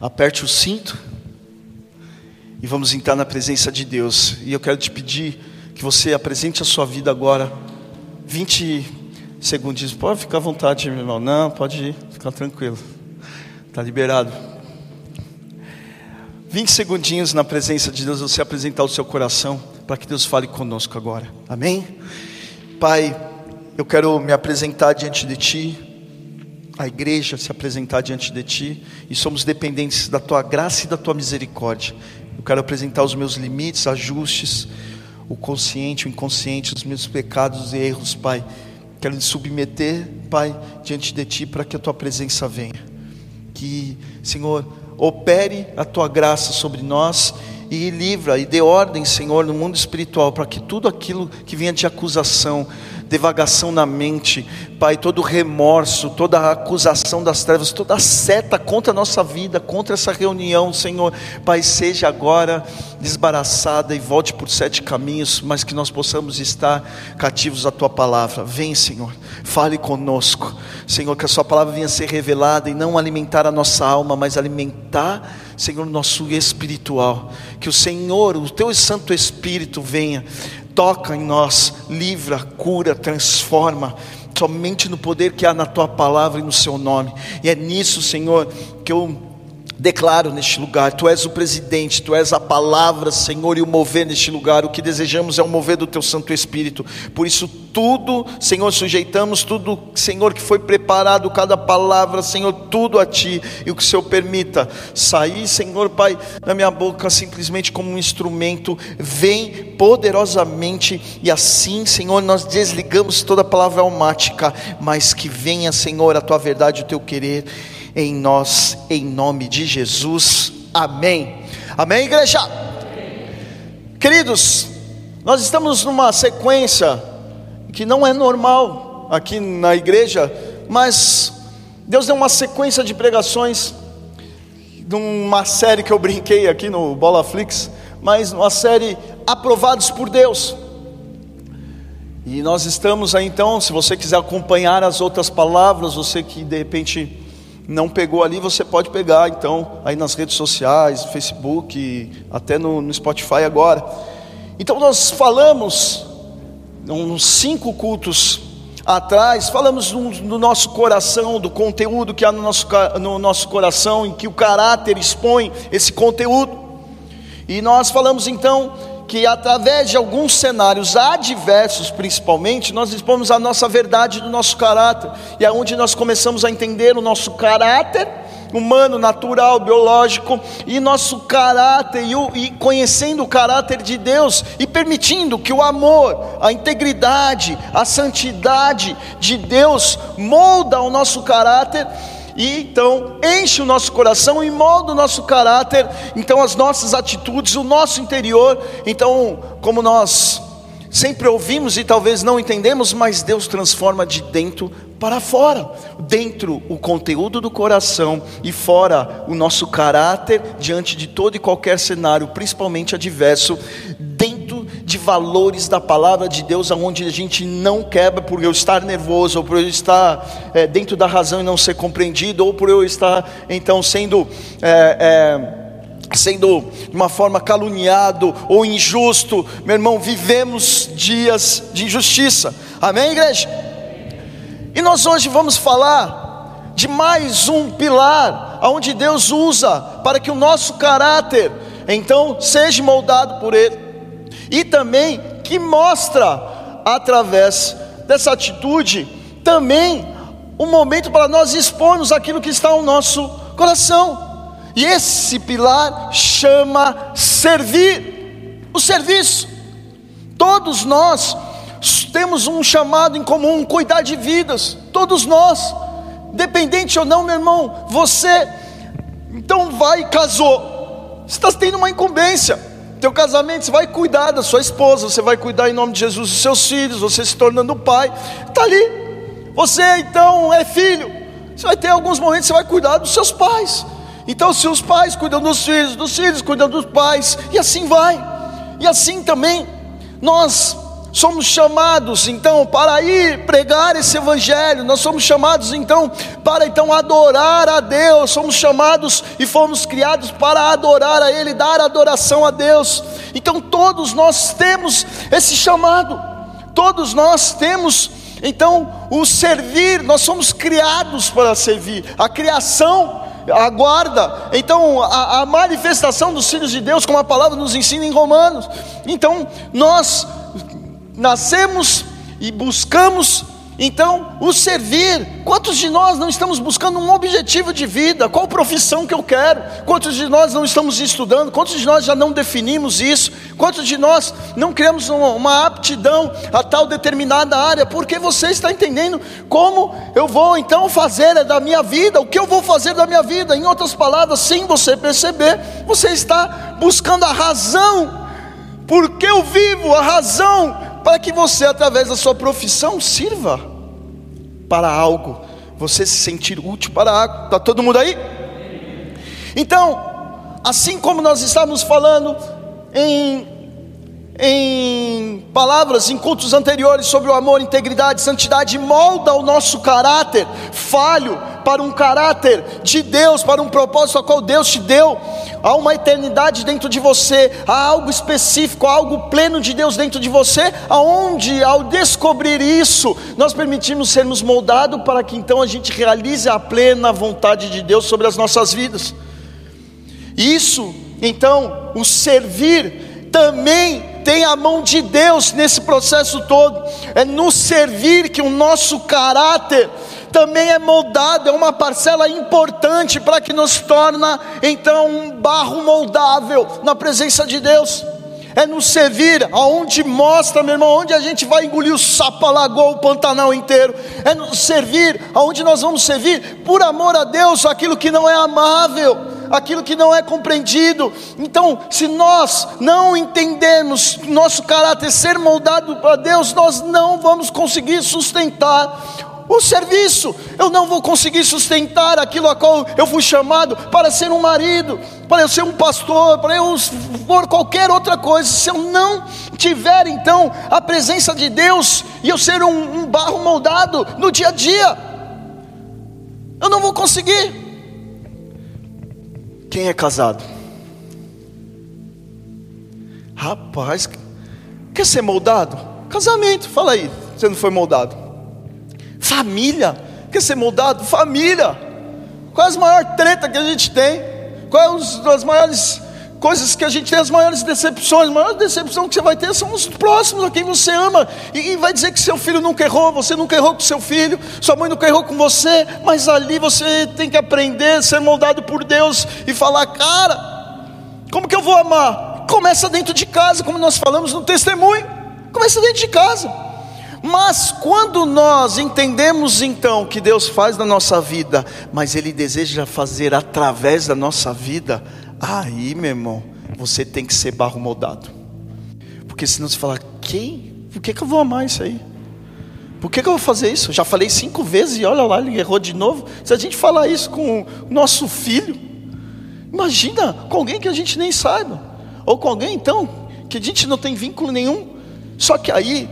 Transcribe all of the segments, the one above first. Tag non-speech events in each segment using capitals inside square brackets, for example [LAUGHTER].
aperte o cinto e vamos entrar na presença de Deus. E eu quero te pedir que você apresente a sua vida agora. 20 segundinhos. Pode ficar à vontade, meu irmão. Não, pode ir, ficar tranquilo. Está liberado. 20 segundinhos na presença de Deus, você apresentar o seu coração para que Deus fale conosco agora. Amém? Pai, eu quero me apresentar diante de Ti, a igreja se apresentar diante de Ti, e somos dependentes da Tua graça e da Tua misericórdia. Eu quero apresentar os meus limites, ajustes, o consciente, o inconsciente, os meus pecados e erros, Pai. Quero me submeter, Pai, diante de Ti, para que a Tua presença venha. Que, Senhor, opere a tua graça sobre nós e livra e dê ordem, Senhor, no mundo espiritual, para que tudo aquilo que vinha de acusação, devagação na mente, Pai, todo remorso, toda acusação das trevas, toda seta contra a nossa vida, contra essa reunião, Senhor, Pai, seja agora desbaraçada e volte por sete caminhos, mas que nós possamos estar cativos à Tua palavra. Vem, Senhor, fale conosco, Senhor, que a Sua palavra venha ser revelada e não alimentar a nossa alma, mas alimentar, Senhor, o nosso espiritual. Que o Senhor, o Teu Santo Espírito venha toca em nós, livra, cura, transforma, somente no poder que há na tua palavra e no seu nome. E é nisso, Senhor, que eu Declaro neste lugar, Tu és o presidente, Tu és a palavra, Senhor, e o mover neste lugar. O que desejamos é o mover do Teu Santo Espírito. Por isso, tudo, Senhor, sujeitamos tudo, Senhor, que foi preparado, cada palavra, Senhor, tudo a Ti. E o que o Senhor permita sair, Senhor, Pai, na minha boca, simplesmente como um instrumento, vem poderosamente. E assim, Senhor, nós desligamos toda palavra almática, mas que venha, Senhor, a Tua verdade, o Teu querer em nós, em nome de Jesus. Amém. Amém, igreja? Amém. Queridos, nós estamos numa sequência que não é normal aqui na igreja, mas Deus deu uma sequência de pregações, de uma série que eu brinquei aqui no Bola Flix, mas uma série aprovados por Deus. E nós estamos aí então, se você quiser acompanhar as outras palavras, você que de repente não pegou ali, você pode pegar então aí nas redes sociais, Facebook, até no, no Spotify agora. Então nós falamos, uns cinco cultos atrás, falamos do, do, nosso coração, do conteúdo que há no nosso, no nosso coração, em que o caráter expõe esse conteúdo. E nós falamos então que através de alguns cenários adversos, principalmente, nós expomos a nossa verdade do nosso caráter, e é onde nós começamos a entender o nosso caráter humano, natural, biológico, e nosso caráter, e, o, e conhecendo o caráter de Deus, e permitindo que o amor, a integridade, a santidade de Deus molda o nosso caráter e então enche o nosso coração e molda o nosso caráter, então as nossas atitudes, o nosso interior. Então, como nós sempre ouvimos e talvez não entendemos, mas Deus transforma de dentro para fora, dentro o conteúdo do coração e fora o nosso caráter diante de todo e qualquer cenário, principalmente adverso, de valores da palavra de Deus, aonde a gente não quebra por eu estar nervoso, ou por eu estar é, dentro da razão e não ser compreendido, ou por eu estar então sendo é, é, sendo de uma forma caluniado ou injusto, meu irmão, vivemos dias de injustiça. Amém, igreja? E nós hoje vamos falar de mais um pilar aonde Deus usa para que o nosso caráter então seja moldado por ele e também que mostra através dessa atitude também um momento para nós expormos aquilo que está no nosso coração. E esse pilar chama servir, o serviço. Todos nós temos um chamado em comum, cuidar de vidas, todos nós, dependente ou não, meu irmão, você então vai casou, você está tendo uma incumbência teu casamento, você vai cuidar da sua esposa, você vai cuidar em nome de Jesus dos seus filhos, você se tornando pai, está ali. Você então é filho, você vai ter alguns momentos você vai cuidar dos seus pais. Então, se os pais cuidam dos filhos, dos filhos cuidam dos pais, e assim vai. E assim também, nós somos chamados então para ir pregar esse evangelho, nós somos chamados então para então adorar a Deus, somos chamados e fomos criados para adorar a Ele, dar adoração a Deus. Então todos nós temos esse chamado, todos nós temos então o servir, nós somos criados para servir, a criação aguarda. Então a, a manifestação dos filhos de Deus, como a palavra nos ensina em Romanos. Então nós nascemos e buscamos então o servir. Quantos de nós não estamos buscando um objetivo de vida? Qual profissão que eu quero? Quantos de nós não estamos estudando? Quantos de nós já não definimos isso? Quantos de nós não criamos uma aptidão a tal determinada área? Porque você está entendendo como eu vou então fazer da minha vida, o que eu vou fazer da minha vida? Em outras palavras, sem você perceber, você está buscando a razão. Porque eu vivo, a razão para que você, através da sua profissão, sirva para algo, você se sentir útil para algo. Está todo mundo aí? Então, assim como nós estávamos falando em em palavras, em cultos anteriores sobre o amor, integridade, santidade, molda o nosso caráter falho para um caráter de Deus, para um propósito a qual Deus te deu. Há uma eternidade dentro de você, há algo específico, há algo pleno de Deus dentro de você, aonde ao descobrir isso, nós permitimos sermos moldados para que então a gente realize a plena vontade de Deus sobre as nossas vidas. Isso, então, o servir também tem a mão de Deus nesse processo todo. É no servir que o nosso caráter também é moldado, é uma parcela importante para que nos torna então um barro moldável na presença de Deus. É nos servir, aonde mostra, meu irmão, onde a gente vai engolir o sapo, a lagoa, o Pantanal inteiro. É nos servir, aonde nós vamos servir, por amor a Deus, aquilo que não é amável aquilo que não é compreendido. Então, se nós não entendermos nosso caráter ser moldado para Deus, nós não vamos conseguir sustentar o serviço, eu não vou conseguir sustentar aquilo a qual eu fui chamado para ser um marido, para eu ser um pastor, para eu for qualquer outra coisa. Se eu não tiver então a presença de Deus e eu ser um, um barro moldado no dia a dia, eu não vou conseguir. Quem é casado? Rapaz, quer ser moldado? Casamento, fala aí, você não foi moldado. Família, quer ser moldado? Família. Qual é a maior treta que a gente tem? Qual é as maiores coisas que a gente tem as maiores decepções, a maior decepção que você vai ter são os próximos, a quem você ama, e, vai dizer que seu filho nunca errou, você nunca errou com seu filho, sua mãe nunca errou com você, mas ali você tem que aprender, ser moldado por Deus e falar, cara, como que eu vou amar? Começa dentro de casa, como nós falamos no testemunho, começa dentro de casa. Mas quando nós entendemos então que Deus faz na nossa vida, mas Ele deseja fazer através da nossa vida, Aí, meu irmão, você tem que ser barro moldado. Porque senão você fala, quem? Por que, que eu vou amar isso aí? Por que, que eu vou fazer isso? já falei cinco vezes e olha lá, ele errou de novo. Se a gente falar isso com o nosso filho, imagina com alguém que a gente nem saiba, ou com alguém então que a gente não tem vínculo nenhum. Só que aí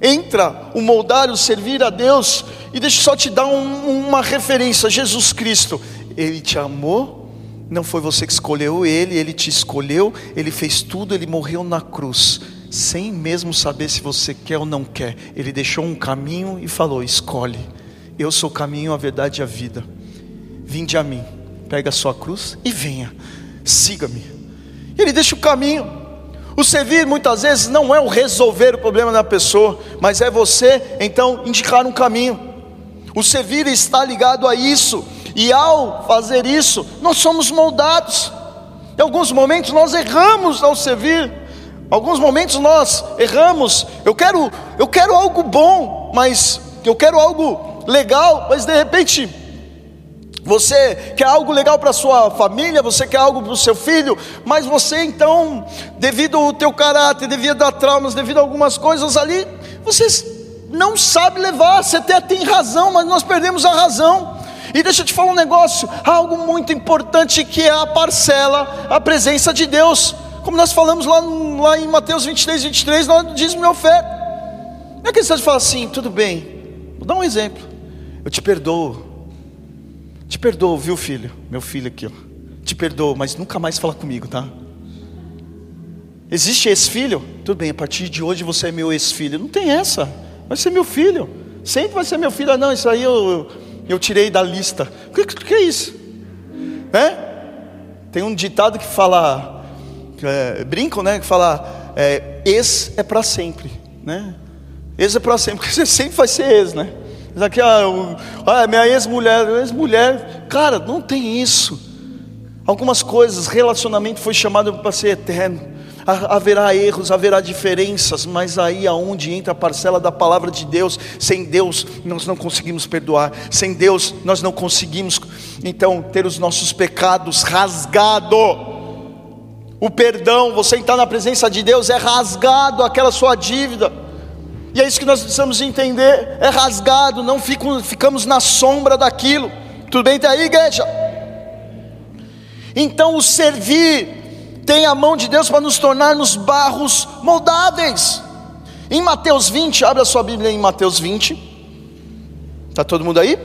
entra o moldar, o servir a Deus, e deixa eu só te dar um, uma referência: Jesus Cristo, Ele te amou não foi você que escolheu ele, ele te escolheu, ele fez tudo, ele morreu na cruz, sem mesmo saber se você quer ou não quer. Ele deixou um caminho e falou: Escolhe, eu sou o caminho, a verdade e a vida. Vinde a mim, pega a sua cruz e venha, siga-me. Ele deixa o caminho. O servir muitas vezes não é o resolver o problema da pessoa, mas é você então indicar um caminho. O servir está ligado a isso. E ao fazer isso, nós somos moldados. Em alguns momentos nós erramos ao servir. Em alguns momentos nós erramos. Eu quero, eu quero algo bom, mas eu quero algo legal, mas de repente você quer algo legal para sua família, você quer algo para o seu filho, mas você então, devido ao teu caráter, devido a traumas, devido a algumas coisas ali, você não sabe levar. Você até tem razão, mas nós perdemos a razão. E deixa eu te falar um negócio, algo muito importante que é a parcela, a presença de Deus. Como nós falamos lá, lá em Mateus 23, 23, nós diz meu oferta. Não é questão de falar assim, tudo bem. Vou dar um exemplo. Eu te perdoo. Te perdoo, viu, filho? Meu filho aqui, ó. Te perdoo, mas nunca mais fala comigo, tá? Existe ex-filho? Tudo bem, a partir de hoje você é meu ex-filho. Não tem essa. Vai ser meu filho. Sempre vai ser meu filho. Ah, não, isso aí eu, eu tirei da lista. O que, que, é isso? É? Tem um ditado que fala, é, brincam, né? Que fala, é, ex é para sempre, né? Ex é para sempre, [LAUGHS] porque você sempre vai ser ex, né? Aqui, ah, ah minha ex-mulher, ex-mulher, cara, não tem isso. Algumas coisas, relacionamento foi chamado para ser eterno haverá erros, haverá diferenças, mas aí aonde entra a parcela da palavra de Deus, sem Deus nós não conseguimos perdoar, sem Deus nós não conseguimos então ter os nossos pecados rasgado. O perdão, você entrar na presença de Deus é rasgado aquela sua dívida. E é isso que nós precisamos entender, é rasgado, não fico, ficamos na sombra daquilo. Tudo bem até aí, igreja? Então o servir tem a mão de Deus para nos tornar nos barros moldáveis. Em Mateus 20, abre a sua Bíblia em Mateus 20. Está todo mundo aí?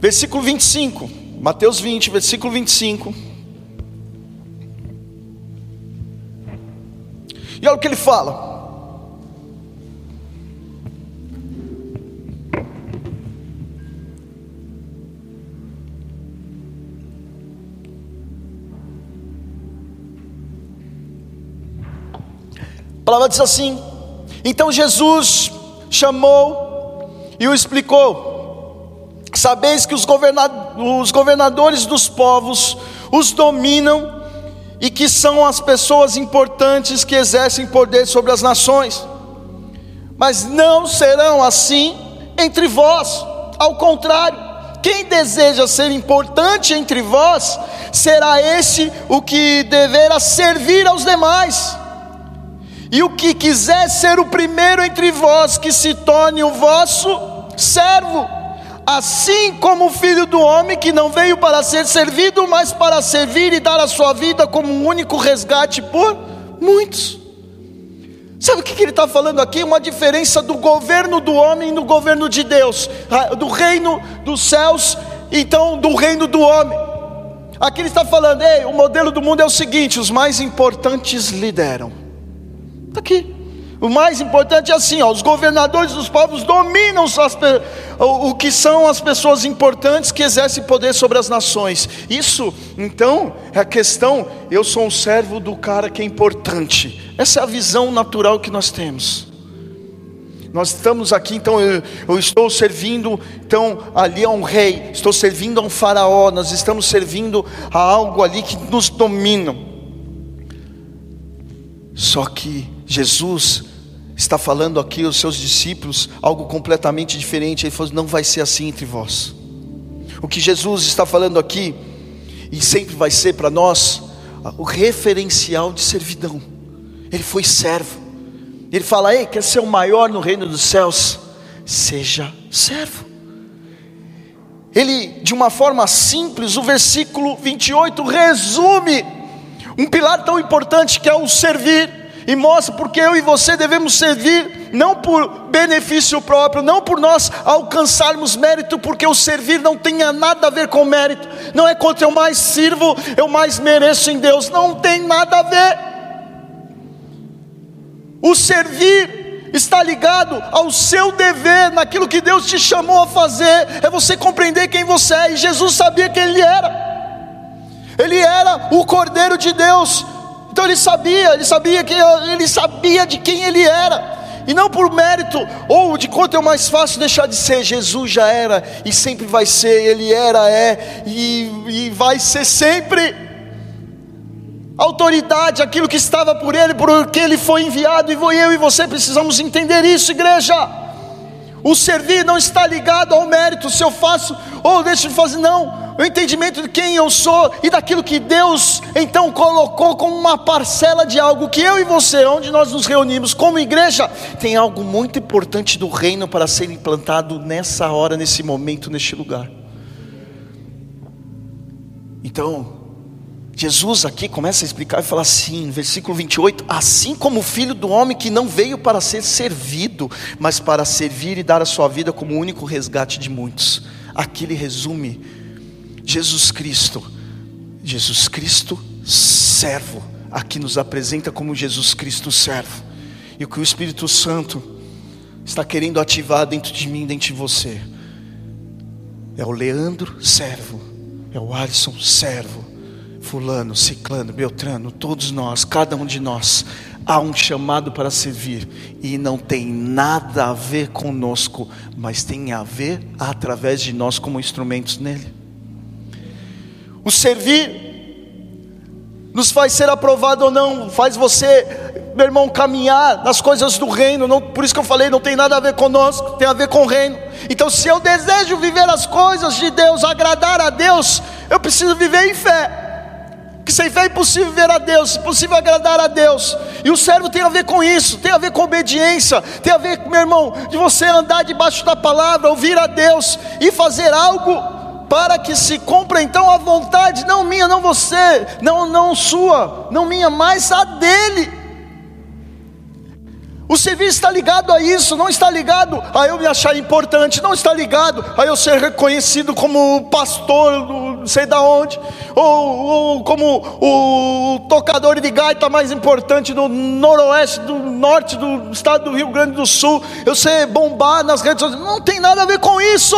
Versículo 25. Mateus 20, versículo 25. E olha o que ele fala. A palavra diz assim: Então Jesus chamou e o explicou. Sabeis que os, os governadores dos povos os dominam e que são as pessoas importantes que exercem poder sobre as nações. Mas não serão assim entre vós, ao contrário, quem deseja ser importante entre vós, será esse o que deverá servir aos demais. E o que quiser ser o primeiro entre vós, que se torne o vosso servo, assim como o filho do homem que não veio para ser servido, mas para servir e dar a sua vida como um único resgate por muitos. Sabe o que ele está falando aqui? Uma diferença do governo do homem e do governo de Deus, do reino dos céus, então do reino do homem. Aqui ele está falando, ei, o modelo do mundo é o seguinte: os mais importantes lideram. Está aqui. O mais importante é assim: ó, os governadores dos povos dominam as, o, o que são as pessoas importantes que exercem poder sobre as nações. Isso, então, é a questão. Eu sou um servo do cara que é importante. Essa é a visão natural que nós temos. Nós estamos aqui, então eu, eu, estou servindo, então ali a um rei, estou servindo a um faraó, nós estamos servindo a algo ali que nos domina. Só que Jesus está falando aqui aos seus discípulos algo completamente diferente. Ele falou: não vai ser assim entre vós. O que Jesus está falando aqui, e sempre vai ser para nós, o referencial de servidão. Ele foi servo. Ele fala: Ei, quer ser o maior no reino dos céus? Seja servo. Ele, de uma forma simples, o versículo 28 resume um pilar tão importante que é o servir e mostra porque eu e você devemos servir não por benefício próprio, não por nós alcançarmos mérito, porque o servir não tenha nada a ver com mérito, não é quanto eu mais sirvo, eu mais mereço em Deus, não tem nada a ver. O servir está ligado ao seu dever, naquilo que Deus te chamou a fazer, é você compreender quem você é, e Jesus sabia quem Ele era. Ele era o Cordeiro de Deus, então ele sabia, ele sabia que ele sabia de quem ele era. E não por mérito ou de quanto é mais fácil deixar de ser, Jesus já era e sempre vai ser, ele era, é e, e vai ser sempre. Autoridade, aquilo que estava por ele, porque ele foi enviado, e eu e você precisamos entender isso, igreja. O servir não está ligado ao mérito, se eu faço ou deixo de fazer, não o entendimento de quem eu sou e daquilo que Deus então colocou como uma parcela de algo que eu e você, onde nós nos reunimos como igreja, tem algo muito importante do reino para ser implantado nessa hora, nesse momento, neste lugar. Então, Jesus aqui começa a explicar e fala assim, versículo 28, assim como o filho do homem que não veio para ser servido, mas para servir e dar a sua vida como único resgate de muitos. Aqui ele resume Jesus Cristo, Jesus Cristo servo, aqui nos apresenta como Jesus Cristo servo. E o que o Espírito Santo está querendo ativar dentro de mim, dentro de você, é o Leandro servo, é o Alisson servo Fulano, Ciclano, Beltrano, todos nós, cada um de nós, há um chamado para servir e não tem nada a ver conosco, mas tem a ver através de nós como instrumentos nele. O servir nos faz ser aprovado ou não, faz você, meu irmão, caminhar nas coisas do reino. Não, por isso que eu falei, não tem nada a ver conosco, tem a ver com o reino. Então, se eu desejo viver as coisas de Deus, agradar a Deus, eu preciso viver em fé que sem fé é impossível ver a Deus, impossível agradar a Deus. E o servo tem a ver com isso, tem a ver com obediência, tem a ver, meu irmão, de você andar debaixo da palavra, ouvir a Deus e fazer algo para que se cumpra então a vontade, não minha, não você, não não sua, não minha, mas a dele. O serviço está ligado a isso, não está ligado a eu me achar importante, não está ligado a eu ser reconhecido como pastor, não sei da onde, ou, ou, como o tocador de gaita mais importante do noroeste, do norte do estado do Rio Grande do Sul, eu ser bombar nas redes sociais, não tem nada a ver com isso.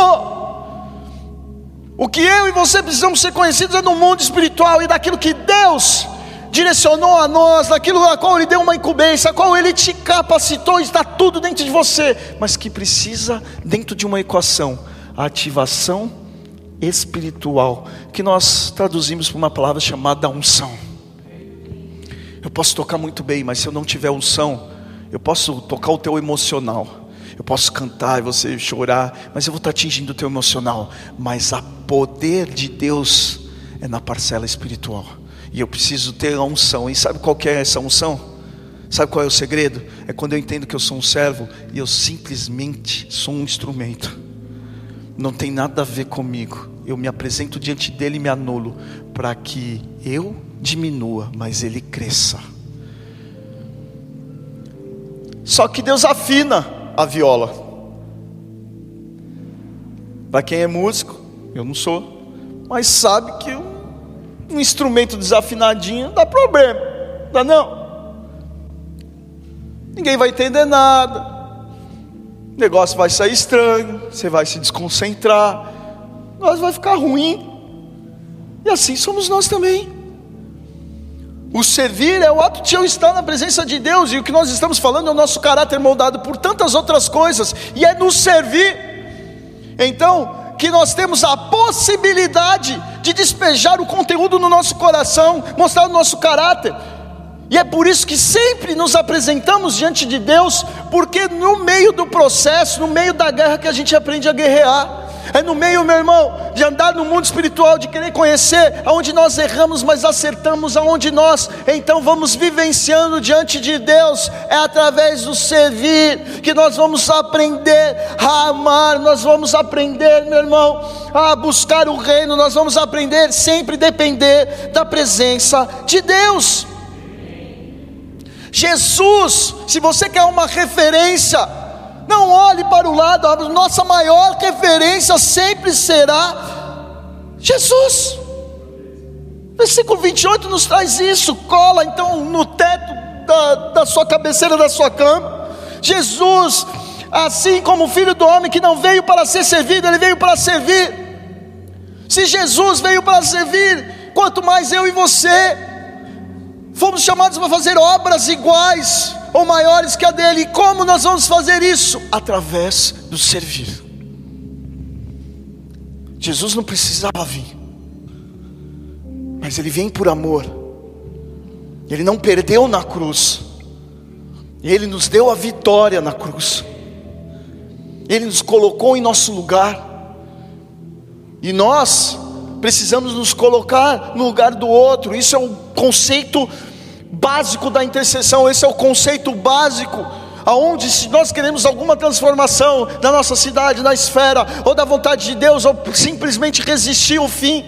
O que eu e você precisamos ser conhecidos é no mundo espiritual e daquilo que Deus direcionou a nós, naquilo a qual Ele deu uma incumbência, a qual Ele te capacitou, está tudo dentro de você, mas que precisa, dentro de uma equação, a ativação espiritual, que nós traduzimos por uma palavra chamada unção. Eu posso tocar muito bem, mas se eu não tiver unção, eu posso tocar o teu emocional. Eu posso cantar e você chorar, mas eu vou estar atingindo o teu emocional. Mas a poder de Deus é na parcela espiritual. E eu preciso ter a unção. E sabe qual é essa unção? Sabe qual é o segredo? É quando eu entendo que eu sou um servo e eu simplesmente sou um instrumento. Não tem nada a ver comigo. Eu me apresento diante dele e me anulo para que eu diminua, mas ele cresça. Só que Deus afina a viola. Para quem é músico, eu não sou, mas sabe que eu um instrumento desafinadinho dá problema, dá não? Ninguém vai entender nada, o negócio vai sair estranho, você vai se desconcentrar, o negócio vai ficar ruim, e assim somos nós também. O servir é o ato de eu estar na presença de Deus, e o que nós estamos falando é o nosso caráter moldado por tantas outras coisas, e é nos servir. Então, que nós temos a possibilidade de despejar o conteúdo no nosso coração, mostrar o nosso caráter. E é por isso que sempre nos apresentamos diante de Deus, porque no meio do processo, no meio da guerra que a gente aprende a guerrear. É no meio, meu irmão, de andar no mundo espiritual, de querer conhecer aonde nós erramos, mas acertamos aonde nós, então vamos vivenciando diante de Deus. É através do servir que nós vamos aprender a amar, nós vamos aprender, meu irmão, a buscar o reino, nós vamos aprender sempre depender da presença de Deus. Jesus, se você quer uma referência, não olhe para o lado, a nossa maior referência sempre será Jesus. Versículo 28 nos traz isso, cola então no teto da, da sua cabeceira da sua cama. Jesus, assim como o filho do homem que não veio para ser servido, ele veio para servir. Se Jesus veio para servir, quanto mais eu e você, fomos chamados para fazer obras iguais ou maiores que a dele. E como nós vamos fazer isso? Através do servir. Jesus não precisava vir, mas ele vem por amor. Ele não perdeu na cruz, ele nos deu a vitória na cruz. Ele nos colocou em nosso lugar. E nós precisamos nos colocar no lugar do outro. Isso é o conceito básico da intercessão, esse é o conceito básico. Aonde se nós queremos alguma transformação na nossa cidade, na esfera, ou da vontade de Deus, ou simplesmente resistir ao fim,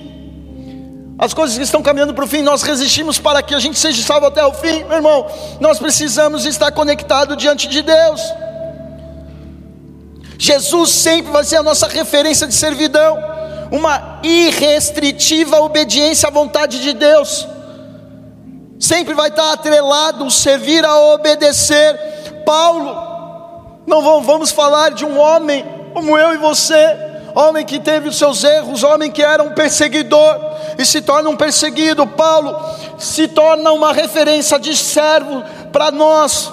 as coisas que estão caminhando para o fim, nós resistimos para que a gente seja salvo até o fim, meu irmão. Nós precisamos estar conectados diante de Deus. Jesus sempre vai ser a nossa referência de servidão, uma irrestritiva obediência à vontade de Deus. Sempre vai estar atrelado servir a obedecer. Paulo, não vamos falar de um homem como eu e você, homem que teve os seus erros, homem que era um perseguidor e se torna um perseguido. Paulo se torna uma referência de servo para nós.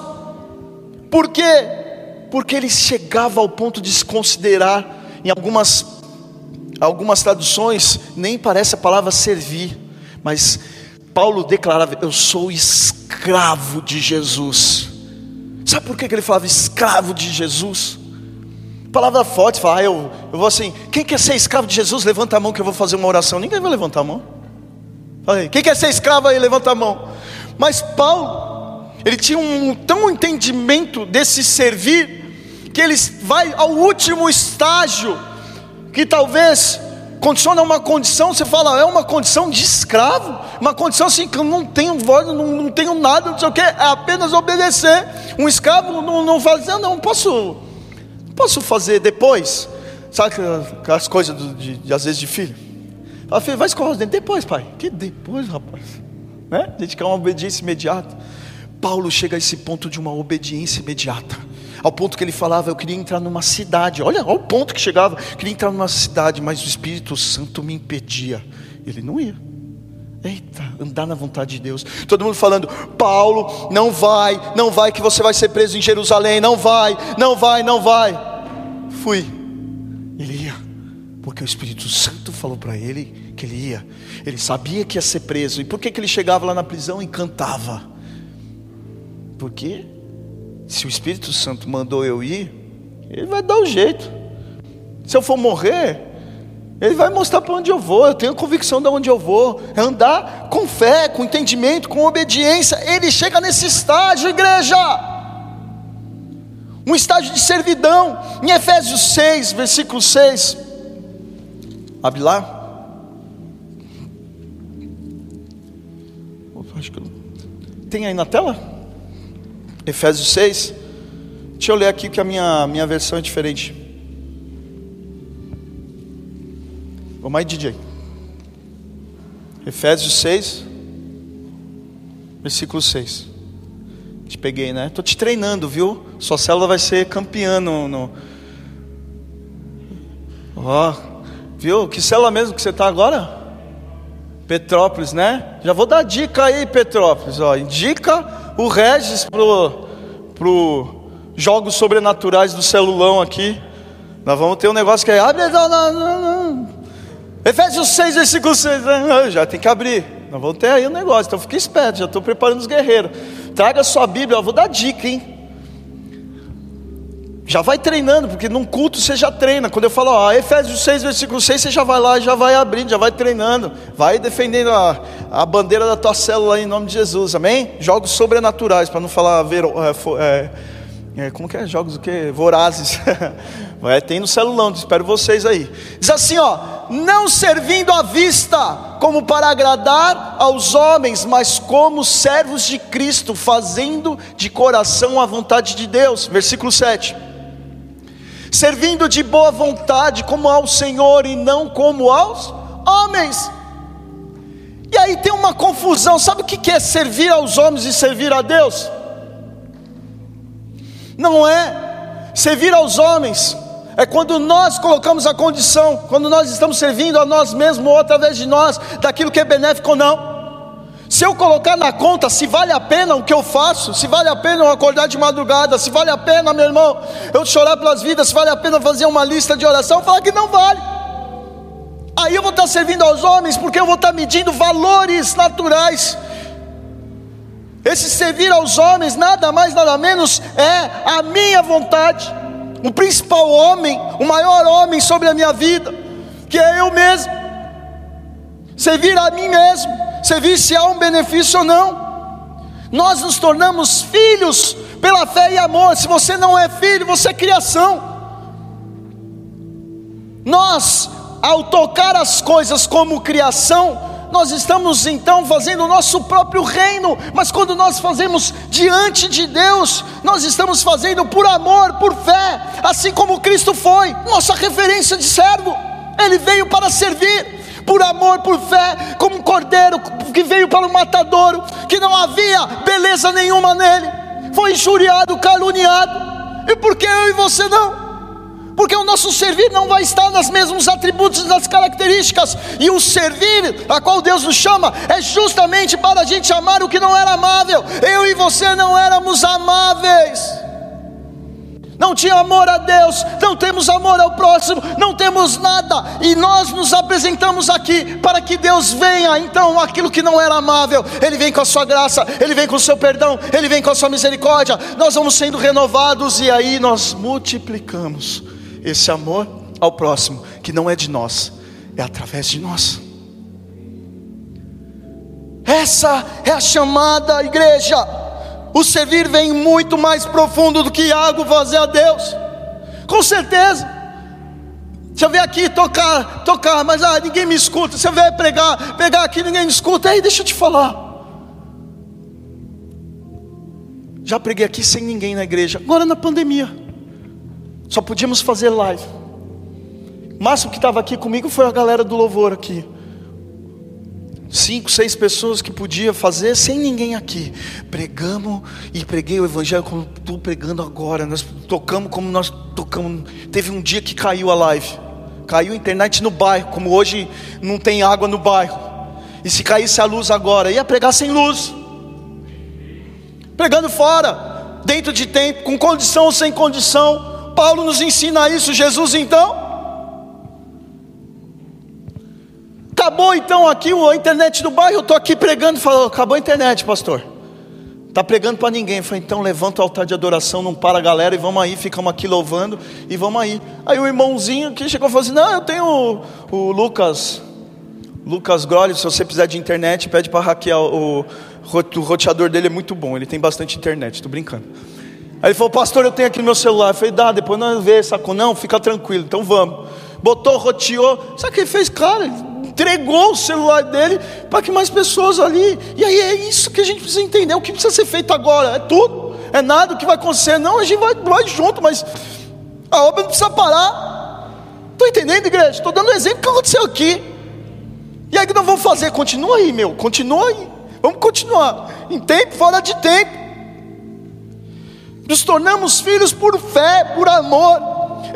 Por quê? Porque ele chegava ao ponto de se considerar, em algumas, algumas traduções, nem parece a palavra servir, mas Paulo declarava: Eu sou escravo de Jesus. Sabe por que ele falava escravo de Jesus? Palavra forte, fala, ah, eu, eu vou assim, quem quer ser escravo de Jesus, levanta a mão que eu vou fazer uma oração. Ninguém vai levantar a mão. Falei, quem quer ser escravo aí, levanta a mão. Mas Paulo, ele tinha um tão entendimento desse servir, que ele vai ao último estágio, que talvez condiciona uma condição, você fala, é uma condição de escravo, uma condição assim que eu não tenho voz, não, não tenho nada, não sei o que, é apenas obedecer. Um escravo não, não faz, não, não posso Posso fazer depois? Sabe aquelas coisas do, de, de, às vezes de filho? Fala, filho, vai escovar os dentes. Depois, pai. Que depois, rapaz? Né? A gente quer uma obediência imediata. Paulo chega a esse ponto de uma obediência imediata. Ao ponto que ele falava, eu queria entrar numa cidade. Olha, olha o ponto que chegava. Eu queria entrar numa cidade, mas o Espírito Santo me impedia. Ele não ia. Eita, andar na vontade de Deus. Todo mundo falando, Paulo, não vai, não vai, que você vai ser preso em Jerusalém. Não vai, não vai, não vai. Fui. Ele ia, porque o Espírito Santo falou para ele que ele ia. Ele sabia que ia ser preso. E por que, que ele chegava lá na prisão e cantava? Porque se o Espírito Santo mandou eu ir, ele vai dar o jeito. Se eu for morrer, ele vai mostrar para onde eu vou, eu tenho convicção de onde eu vou. É andar com fé, com entendimento, com obediência. Ele chega nesse estágio, igreja. Um estágio de servidão. Em Efésios 6, versículo 6. Abre lá. Tem aí na tela? Efésios 6. Deixa eu ler aqui que a minha, minha versão é diferente. Vamos aí, DJ. Efésios 6, versículo 6. Te peguei, né? Estou te treinando, viu? Sua célula vai ser campeã no. no... Ó, viu? Que célula mesmo que você está agora? Petrópolis, né? Já vou dar dica aí, Petrópolis. Ó, indica o Regis pro, pro jogos sobrenaturais do celulão aqui. Nós vamos ter um negócio que é. Abre, não, não, não. Efésios 6, versículo 6. Né? Já tem que abrir. Nós vamos ter aí um negócio. Então fique esperto, já estou preparando os guerreiros. Traga sua Bíblia, eu vou dar dica, hein? Já vai treinando, porque num culto você já treina. Quando eu falo, ó, Efésios 6, versículo 6, você já vai lá, já vai abrindo, já vai treinando. Vai defendendo a, a bandeira da tua célula em nome de Jesus, amém? Jogos sobrenaturais, para não falar ver, é, é, como que é? Jogos o que? Vorazes. [LAUGHS] É, tem no celulão, espero vocês aí. Diz assim, ó: não servindo à vista, como para agradar aos homens, mas como servos de Cristo, fazendo de coração a vontade de Deus. Versículo 7. Servindo de boa vontade, como ao Senhor e não como aos homens. E aí tem uma confusão, sabe o que é servir aos homens e servir a Deus? Não é servir aos homens, é quando nós colocamos a condição, quando nós estamos servindo a nós mesmos ou através de nós, daquilo que é benéfico ou não. Se eu colocar na conta se vale a pena o que eu faço, se vale a pena eu acordar de madrugada, se vale a pena, meu irmão, eu chorar pelas vidas, se vale a pena fazer uma lista de oração, falar que não vale. Aí eu vou estar servindo aos homens, porque eu vou estar medindo valores naturais. Esse servir aos homens, nada mais, nada menos, é a minha vontade o principal homem, o maior homem sobre a minha vida, que é eu mesmo. Servir a mim mesmo, servir se há um benefício ou não. Nós nos tornamos filhos pela fé e amor. Se você não é filho, você é criação. Nós, ao tocar as coisas como criação, nós estamos então fazendo o nosso próprio reino, mas quando nós fazemos diante de Deus, nós estamos fazendo por amor, por fé, assim como Cristo foi, nossa referência de servo, ele veio para servir. Por amor, por fé, como um cordeiro que veio para o matadouro, que não havia beleza nenhuma nele, foi injuriado, caluniado, e por que eu e você não? porque o nosso servir não vai estar nos mesmos atributos nas características, e o servir a qual Deus nos chama é justamente para a gente amar o que não era amável. Eu e você não éramos amáveis. Não tinha amor a Deus, não temos amor ao próximo, não temos nada, e nós nos apresentamos aqui para que Deus venha. Então, aquilo que não era amável, Ele vem com a sua graça, Ele vem com o seu perdão, Ele vem com a sua misericórdia. Nós vamos sendo renovados e aí nós multiplicamos esse amor ao próximo, que não é de nós, é através de nós. Essa é a chamada igreja. O servir vem muito mais profundo do que algo fazer a Deus. Com certeza. Se eu vier aqui tocar, tocar, mas ah, ninguém me escuta. Se eu vier pregar, pegar aqui, ninguém me escuta. Aí deixa eu te falar. Já preguei aqui sem ninguém na igreja. Agora na pandemia. Só podíamos fazer live. O máximo que estava aqui comigo foi a galera do louvor aqui. Cinco, seis pessoas que podia fazer sem ninguém aqui. Pregamos e preguei o evangelho como estou pregando agora. Nós tocamos como nós tocamos. Teve um dia que caiu a live. Caiu a internet no bairro, como hoje não tem água no bairro. E se caísse a luz agora, ia pregar sem luz. Pregando fora, dentro de tempo, com condição ou sem condição. Paulo nos ensina isso, Jesus então. Acabou então aqui a internet do bairro, eu estou aqui pregando, falou, acabou a internet, pastor. Está pregando para ninguém. Falei, então levanta o altar de adoração, não para a galera e vamos aí, ficamos aqui louvando e vamos aí. Aí o irmãozinho que chegou e falou assim: Não, eu tenho o, o Lucas, Lucas Grolli, se você precisar de internet, pede para hackear o, o roteador dele é muito bom, ele tem bastante internet, estou brincando. Aí ele falou, pastor, eu tenho aqui no meu celular. Eu falei, dá, depois nós vemos, sacou? Não, fica tranquilo, então vamos. Botou, roteou. Sabe o que ele fez? Cara, entregou o celular dele para que mais pessoas ali. E aí é isso que a gente precisa entender. O que precisa ser feito agora? É tudo. É nada o que vai acontecer. Não, a gente vai, vai junto, mas a obra não precisa parar. Estou entendendo, igreja? Estou dando um exemplo que aconteceu aqui. E aí o que nós vamos fazer? Continua aí, meu. Continua aí. Vamos continuar. Em tempo, fora de tempo. Nos tornamos filhos por fé, por amor,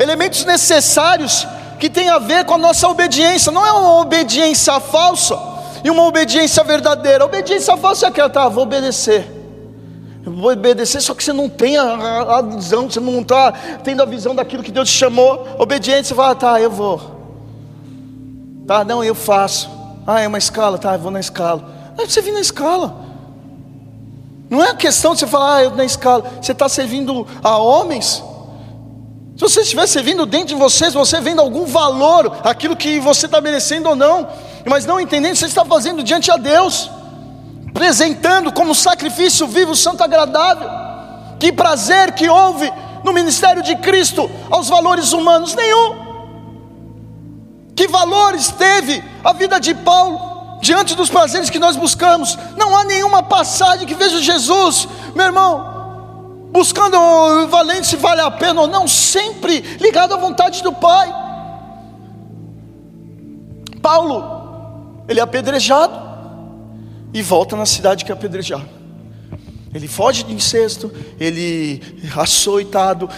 elementos necessários que têm a ver com a nossa obediência, não é uma obediência falsa e uma obediência verdadeira. A obediência falsa é aquela, tá, vou obedecer. Vou obedecer, só que você não tem a, a visão, você não está tendo a visão daquilo que Deus te chamou. Obediência, você fala, tá, eu vou. Tá, não, eu faço. Ah, é uma escala, tá, eu vou na escala. Aí você vem na escala. Não é a questão de você falar, ah, eu na escala, você está servindo a homens. Se você estiver servindo dentro de vocês, você vendo algum valor, aquilo que você está merecendo ou não, mas não entendendo, você está fazendo diante a Deus, apresentando como sacrifício vivo, santo, agradável. Que prazer que houve no ministério de Cristo aos valores humanos? Nenhum. Que valores teve a vida de Paulo? diante dos prazeres que nós buscamos. Não há nenhuma passagem que veja Jesus, meu irmão, buscando valente se vale a pena ou não, sempre ligado à vontade do Pai. Paulo, ele é apedrejado e volta na cidade que é apedrejado. Ele foge de incesto, ele açoitado,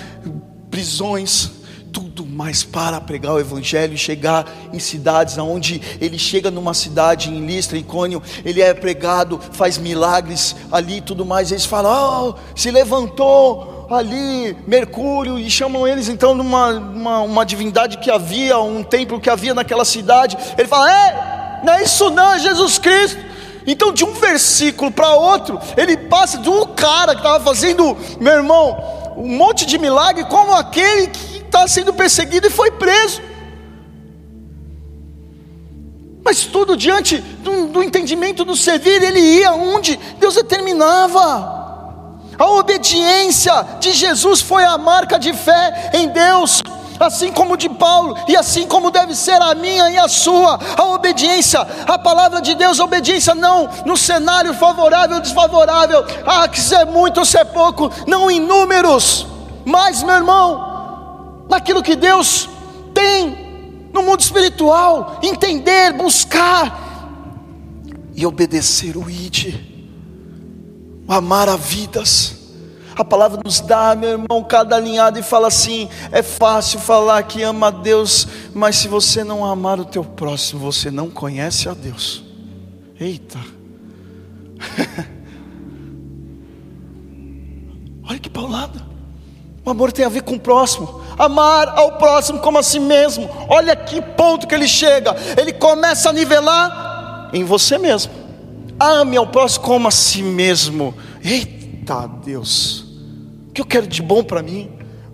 prisões, tudo mais para pregar o evangelho e chegar em cidades aonde ele chega numa cidade em Listra, em Cônio, ele é pregado, faz milagres ali e tudo mais. Eles falam: "Oh, se levantou ali Mercúrio" e chamam eles então numa uma, uma divindade que havia, um templo que havia naquela cidade. Ele fala: "É, não é isso não, é Jesus Cristo". Então, de um versículo para outro, ele passa de um cara que estava fazendo, meu irmão, um monte de milagre, como aquele que está sendo perseguido e foi preso. Mas tudo diante do, do, entendimento do servir, ele ia onde Deus determinava. A obediência de Jesus foi a marca de fé em Deus. assim como de Paulo, e assim como deve ser a minha e a sua, a obediência, a palavra de Deus, a obediência não no cenário favorável ou desfavorável, ah, que ser muito ou ser pouco, não em números, mas meu irmão, naquilo que Deus tem no mundo espiritual, entender, buscar e obedecer o ID, amar a vidas. A palavra nos dá, meu irmão, cada alinhado e fala assim: é fácil falar que ama a Deus, mas se você não amar o teu próximo, você não conhece a Deus. Eita. [LAUGHS] Olha que paulada. O amor tem a ver com o próximo. Amar ao próximo como a si mesmo. Olha que ponto que ele chega. Ele começa a nivelar em você mesmo. Ame ao próximo como a si mesmo. Eita Deus. O que eu quero de bom para mim?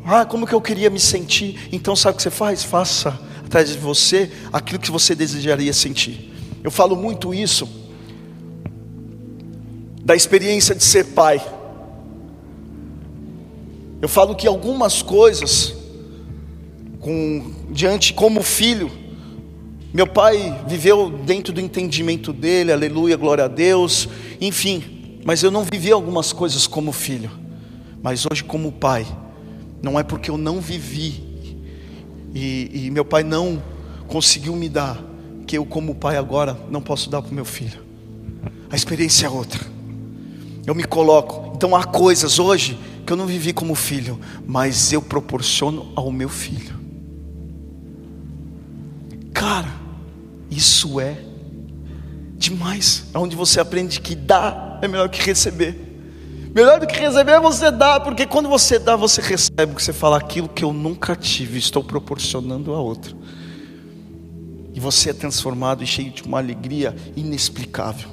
Ah, como que eu queria me sentir? Então sabe o que você faz? Faça atrás de você aquilo que você desejaria sentir. Eu falo muito isso da experiência de ser pai. Eu falo que algumas coisas com diante como filho, meu pai viveu dentro do entendimento dele, aleluia, glória a Deus, enfim, mas eu não vivi algumas coisas como filho. Mas hoje, como pai, não é porque eu não vivi e, e meu pai não conseguiu me dar, que eu, como pai, agora não posso dar para o meu filho. A experiência é outra. Eu me coloco. Então há coisas hoje que eu não vivi como filho, mas eu proporciono ao meu filho. Cara, isso é demais. É onde você aprende que dar é melhor que receber. Melhor do que receber é você dar, porque quando você dá, você recebe, você fala aquilo que eu nunca tive, estou proporcionando a outro. E você é transformado e cheio de uma alegria inexplicável.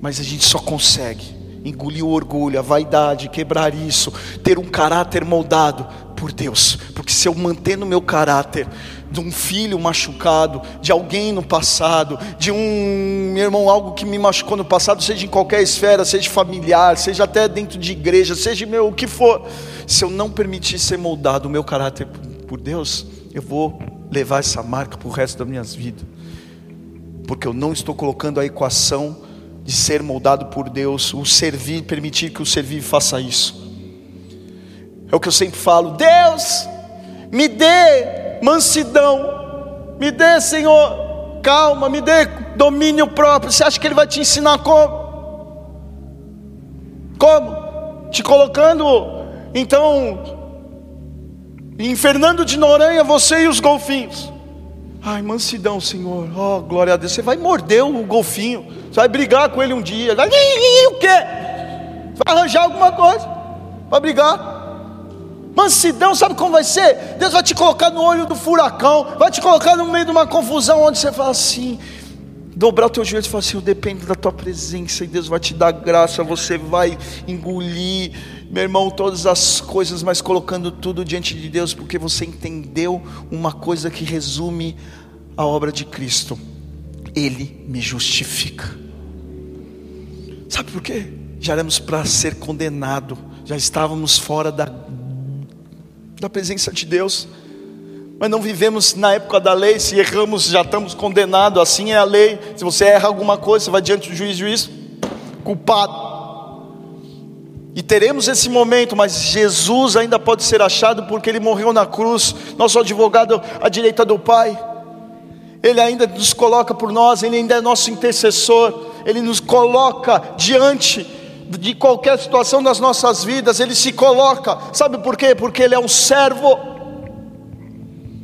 Mas a gente só consegue engolir o orgulho, a vaidade, quebrar isso, ter um caráter moldado por Deus. Porque se eu manter no meu caráter de um filho machucado, de alguém no passado, de um meu irmão, algo que me machucou no passado, seja em qualquer esfera, seja familiar, seja até dentro de igreja, seja meu o que for, se eu não permitir ser moldado o meu caráter por Deus, eu vou levar essa marca para o resto das minhas vidas, porque eu não estou colocando a equação de ser moldado por Deus, o servir, permitir que o servir faça isso. É o que eu sempre falo: Deus, me dê mansidão, me dê, Senhor, calma, me dê domínio próprio. Você acha que Ele vai te ensinar como? Como? Te colocando, então, em Fernando de Noronha, você e os golfinhos. Ai, mansidão, Senhor. Oh, glória a Deus. Você vai morder o golfinho. Você vai brigar com ele um dia. Vai, o quê? Vai arranjar alguma coisa para brigar. Mansidão, sabe como vai ser? Deus vai te colocar no olho do furacão, vai te colocar no meio de uma confusão onde você fala assim, dobrar o teu joelho e falar assim: Eu dependo da tua presença, e Deus vai te dar graça, você vai engolir, meu irmão, todas as coisas, mas colocando tudo diante de Deus, porque você entendeu uma coisa que resume a obra de Cristo: Ele me justifica. Sabe por quê? Já éramos para ser condenado, já estávamos fora da da presença de Deus. Mas não vivemos na época da lei, se erramos já estamos condenados, assim é a lei. Se você erra alguma coisa, você vai diante do juiz, juiz, culpado. E teremos esse momento, mas Jesus ainda pode ser achado porque ele morreu na cruz, nosso advogado à direita do Pai. Ele ainda nos coloca por nós, ele ainda é nosso intercessor, ele nos coloca diante de qualquer situação das nossas vidas, ele se coloca, sabe por quê? Porque ele é um servo,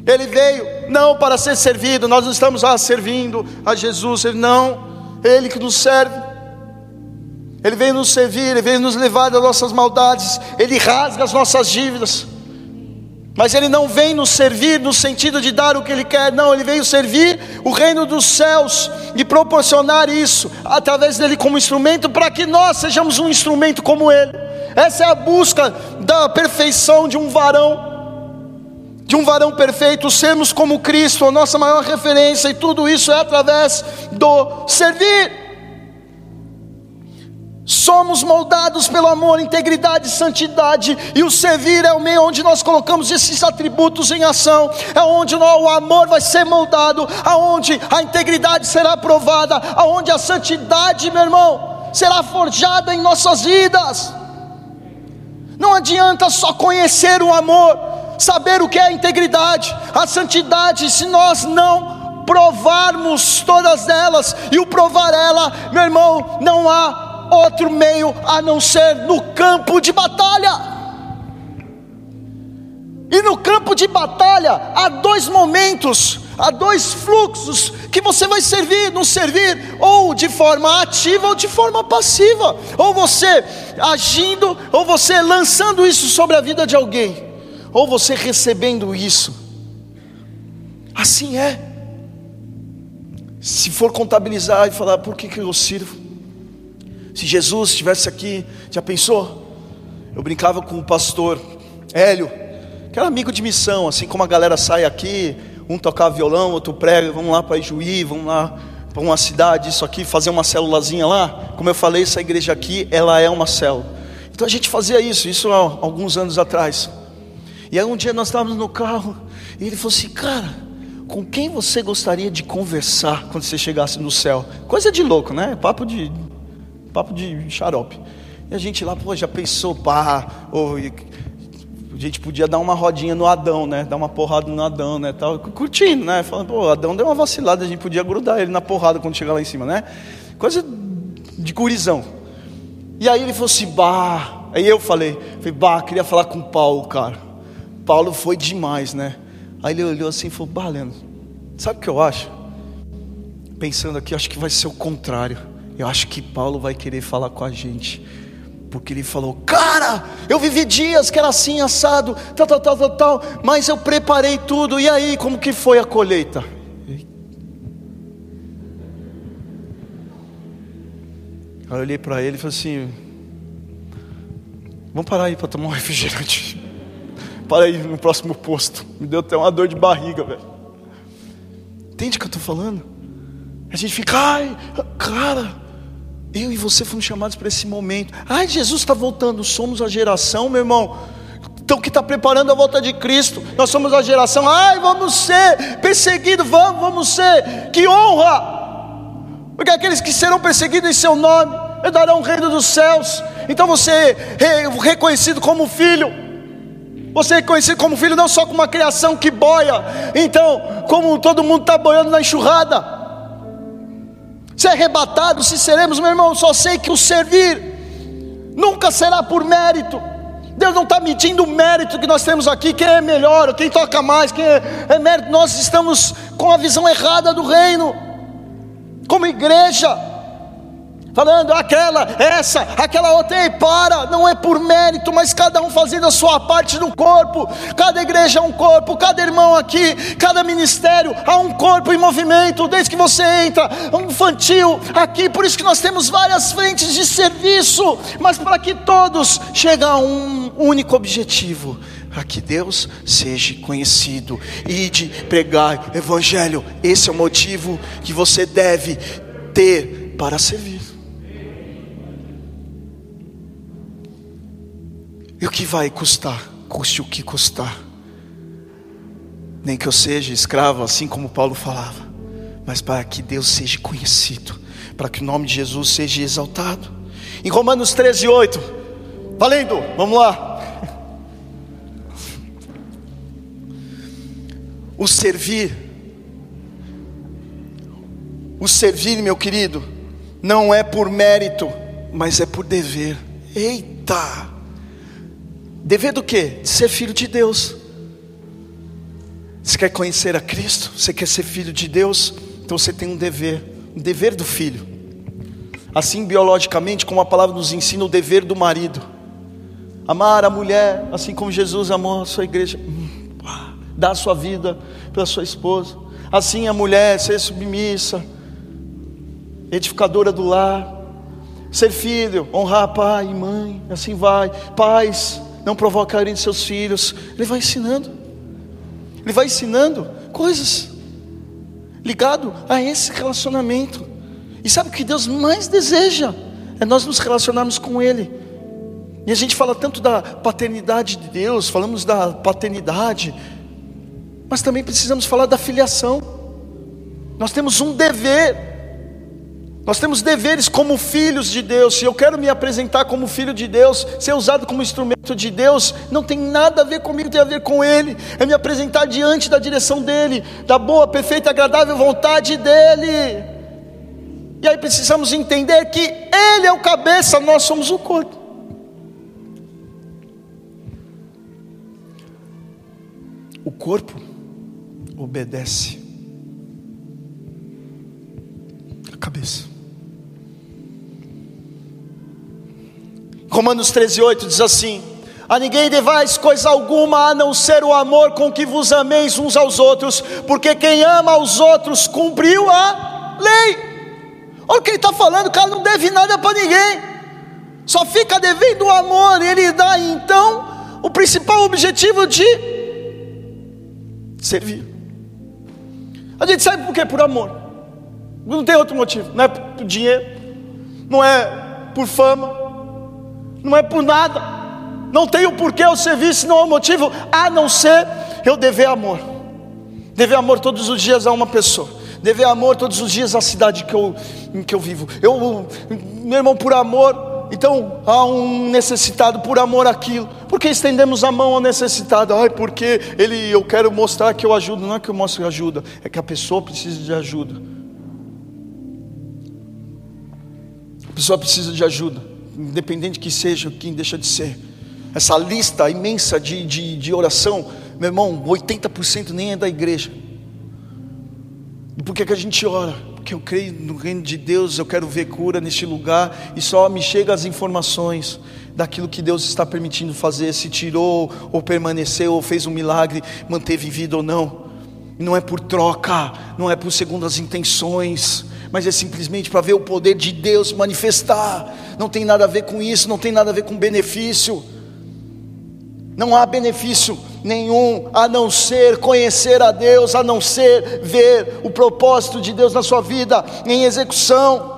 ele veio não para ser servido, nós não estamos lá servindo a Jesus, ele não, ele que nos serve, ele veio nos servir, ele veio nos levar das nossas maldades, ele rasga as nossas dívidas. Mas ele não vem nos servir no sentido de dar o que ele quer, não, ele veio servir o reino dos céus e proporcionar isso através dele como instrumento para que nós sejamos um instrumento como ele. Essa é a busca da perfeição de um varão, de um varão perfeito, sermos como Cristo, a nossa maior referência, e tudo isso é através do servir. Somos moldados pelo amor, integridade e santidade, e o servir é o meio onde nós colocamos esses atributos em ação, é onde o amor vai ser moldado, aonde a integridade será provada, aonde a santidade, meu irmão, será forjada em nossas vidas. Não adianta só conhecer o amor, saber o que é a integridade, a santidade, se nós não provarmos todas elas, e o provar ela, meu irmão, não há outro meio a não ser no campo de batalha. E no campo de batalha há dois momentos, há dois fluxos que você vai servir, não servir ou de forma ativa ou de forma passiva, ou você agindo, ou você lançando isso sobre a vida de alguém, ou você recebendo isso. Assim é. Se for contabilizar e falar por que, que eu sirvo, se Jesus estivesse aqui, já pensou? Eu brincava com o pastor Hélio, que era amigo de missão, assim como a galera sai aqui, um tocava violão, outro prega, vamos lá para Ijuí, vamos lá para uma cidade, isso aqui, fazer uma célulazinha lá. Como eu falei, essa igreja aqui, ela é uma célula. Então a gente fazia isso, isso há alguns anos atrás. E aí um dia nós estávamos no carro, e ele falou assim, cara, com quem você gostaria de conversar quando você chegasse no céu? Coisa de louco, né? Papo de papo de xarope. E a gente lá, pô, já pensou, pá, ou, a gente podia dar uma rodinha no Adão, né? Dar uma porrada no Adão, né? Tal, curtindo, né? Falando, pô, Adão deu uma vacilada, a gente podia grudar ele na porrada quando chegar lá em cima, né? Coisa de gurizão. E aí ele falou assim, bah. Aí eu falei, falei, bah, queria falar com Paulo, cara. Paulo foi demais, né? Aí ele olhou assim e falou, bah, Leandro, sabe o que eu acho? Pensando aqui, acho que vai ser o contrário. Eu acho que Paulo vai querer falar com a gente, porque ele falou: Cara, eu vivi dias que era assim, assado, tal, tal, tal, tal, tal, mas eu preparei tudo, e aí, como que foi a colheita? Aí eu olhei para ele e falei assim: Vamos parar aí para tomar um refrigerante. Para aí no próximo posto. Me deu até uma dor de barriga, velho. Entende o que eu estou falando? A gente fica, ai, cara, eu e você fomos chamados para esse momento. Ai, Jesus está voltando. Somos a geração, meu irmão. Então que está preparando a volta de Cristo. Nós somos a geração. Ai, vamos ser perseguidos. Vamos, vamos ser. Que honra! Porque aqueles que serão perseguidos em seu nome herdarão o reino dos céus. Então você é reconhecido como filho. Você é reconhecido como filho não só como uma criação que boia. Então, como todo mundo está boiando na enxurrada ser arrebatado, se seremos, meu irmão, só sei que o servir nunca será por mérito. Deus não está medindo o mérito que nós temos aqui, quem é melhor, quem toca mais, quem é, é mérito. Nós estamos com a visão errada do reino, como igreja falando aquela, essa, aquela outra, ei, para, não é por mérito, mas cada um fazendo a sua parte no corpo, cada igreja é um corpo, cada irmão aqui, cada ministério, há um corpo em movimento, desde que você entra, um infantil aqui, por isso que nós temos várias frentes de serviço, mas para que todos cheguem a um único objetivo, para que Deus seja conhecido. E de pregar evangelho, esse é o motivo que você deve ter para servir. E o que vai custar? Custe o que custar. Nem que eu seja escravo, assim como Paulo falava, mas para que Deus seja conhecido, para que o nome de Jesus seja exaltado. Em Romanos 13, 8, valendo, vamos lá. O servir, o servir, meu querido, não é por mérito, mas é por dever. Eita! Dever do quê? De ser filho de Deus. Você quer conhecer a Cristo? Você quer ser filho de Deus? Então você tem um dever, um dever do filho. Assim, biologicamente, como a palavra nos ensina, o dever do marido. Amar a mulher, assim como Jesus amou a sua igreja. Hum, dar a sua vida pela sua esposa. Assim, a mulher ser submissa, edificadora do lar. Ser filho, honrar pai e mãe, assim vai. Pais, não provocarem seus filhos. Ele vai ensinando. Ele vai ensinando coisas ligado a esse relacionamento. E sabe o que Deus mais deseja? é nós nos relacionarmos com Ele. E a gente fala tanto da paternidade de Deus, falamos da paternidade, mas também precisamos falar da filiação. Nós temos um dever nós temos deveres como filhos de Deus. Se eu quero me apresentar como filho de Deus, ser usado como instrumento de Deus, não tem nada a ver comigo, tem a ver com Ele. É me apresentar diante da direção dEle, da boa, perfeita, agradável vontade dEle. E aí precisamos entender que Ele é o cabeça, nós somos o corpo. O corpo obedece a cabeça. Romanos 13,8 diz assim: A ninguém devais coisa alguma a não ser o amor com que vos ameis uns aos outros, porque quem ama aos outros cumpriu a lei. Olha o que ele está falando, o cara não deve nada para ninguém, só fica devendo o amor, e ele dá então o principal objetivo de servir. A gente sabe por quê? Por amor, não tem outro motivo, não é por dinheiro, não é por fama, não é por nada, não tem o porquê o serviço, não há motivo, a não ser eu dever amor, dever amor todos os dias a uma pessoa, dever amor todos os dias à cidade que eu, em que eu vivo. Eu, meu irmão, por amor, então há um necessitado por amor àquilo. Porque estendemos a mão ao necessitado? Ai, porque ele, eu quero mostrar que eu ajudo. Não é que eu mostro ajuda, é que a pessoa precisa de ajuda. A pessoa precisa de ajuda independente que seja quem deixa de ser. Essa lista imensa de, de, de oração, meu irmão, 80% nem é da igreja. E por que, que a gente ora? Porque eu creio no reino de Deus, eu quero ver cura neste lugar, e só me chegam as informações daquilo que Deus está permitindo fazer, se tirou ou permaneceu, ou fez um milagre, manteve vida ou não. Não é por troca, não é por segundo as intenções, mas é simplesmente para ver o poder de Deus manifestar. Não tem nada a ver com isso, não tem nada a ver com benefício. Não há benefício nenhum a não ser conhecer a Deus, a não ser ver o propósito de Deus na sua vida em execução.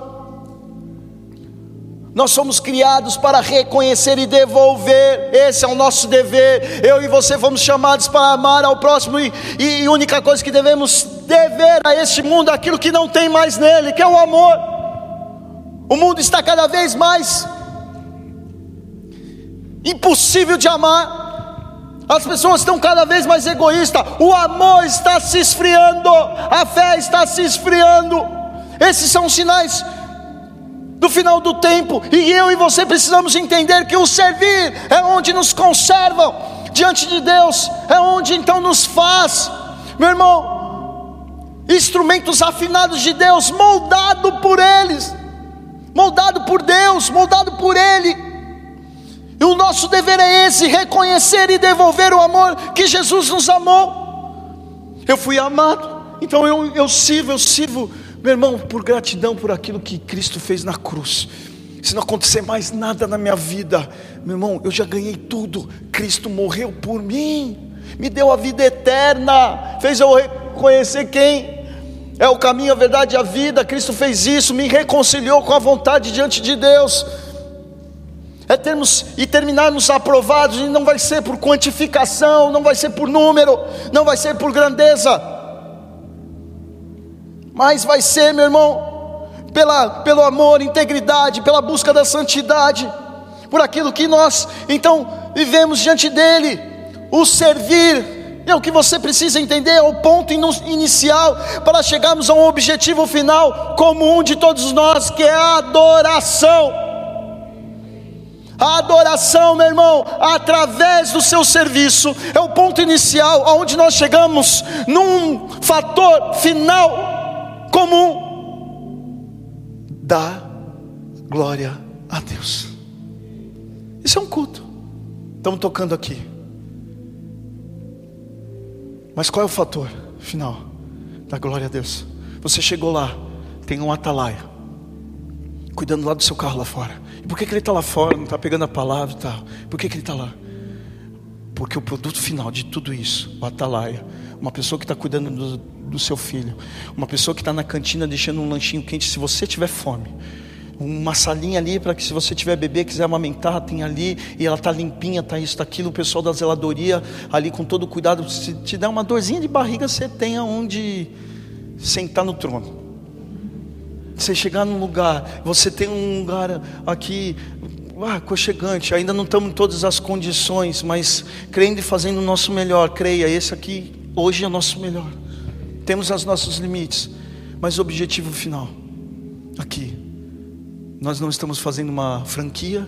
Nós somos criados para reconhecer e devolver, esse é o nosso dever. Eu e você fomos chamados para amar ao próximo, e, e a única coisa que devemos dever a este mundo é aquilo que não tem mais nele, que é o amor. O mundo está cada vez mais impossível de amar. As pessoas estão cada vez mais egoístas. O amor está se esfriando. A fé está se esfriando. Esses são sinais do final do tempo, e eu e você precisamos entender que o servir é onde nos conservam diante de Deus, é onde então nos faz, meu irmão, instrumentos afinados de Deus, moldado por eles, moldado por Deus, moldado por Ele. E o nosso dever é esse: reconhecer e devolver o amor que Jesus nos amou. Eu fui amado, então eu, eu sirvo, eu sirvo meu irmão, por gratidão por aquilo que Cristo fez na cruz. Se não acontecer mais nada na minha vida, meu irmão, eu já ganhei tudo. Cristo morreu por mim, me deu a vida eterna, fez eu reconhecer quem é o caminho, a verdade e a vida. Cristo fez isso, me reconciliou com a vontade diante de Deus. É termos e terminarmos aprovados, e não vai ser por quantificação, não vai ser por número, não vai ser por grandeza mas vai ser, meu irmão, pela, pelo amor, integridade, pela busca da santidade, por aquilo que nós então vivemos diante dEle, o servir, é o que você precisa entender, é o ponto inicial para chegarmos a um objetivo final comum de todos nós, que é a adoração. A adoração, meu irmão, através do seu serviço, é o ponto inicial, aonde nós chegamos num fator final comum. Dá glória a Deus. Isso é um culto. Estamos tocando aqui. Mas qual é o fator final? Da glória a Deus. Você chegou lá, tem um atalaia, cuidando lá do seu carro lá fora. E por que, que ele está lá fora? Não está pegando a palavra e tal. Por que, que ele está lá? Porque o produto final de tudo isso, o atalaia, uma pessoa que está cuidando do, do seu filho, uma pessoa que está na cantina deixando um lanchinho quente, se você tiver fome, uma salinha ali para que se você tiver bebê, quiser amamentar, tem ali, e ela tá limpinha, tá isso, tá aquilo, o pessoal da zeladoria ali com todo cuidado, se te der uma dorzinha de barriga, você tem aonde sentar no trono. Você chegar num lugar, você tem um lugar aqui ah, aconchegante, ainda não estamos em todas as condições, mas crendo e fazendo o nosso melhor, creia, esse aqui hoje é o nosso melhor. Temos os nossos limites, mas o objetivo final, aqui, nós não estamos fazendo uma franquia,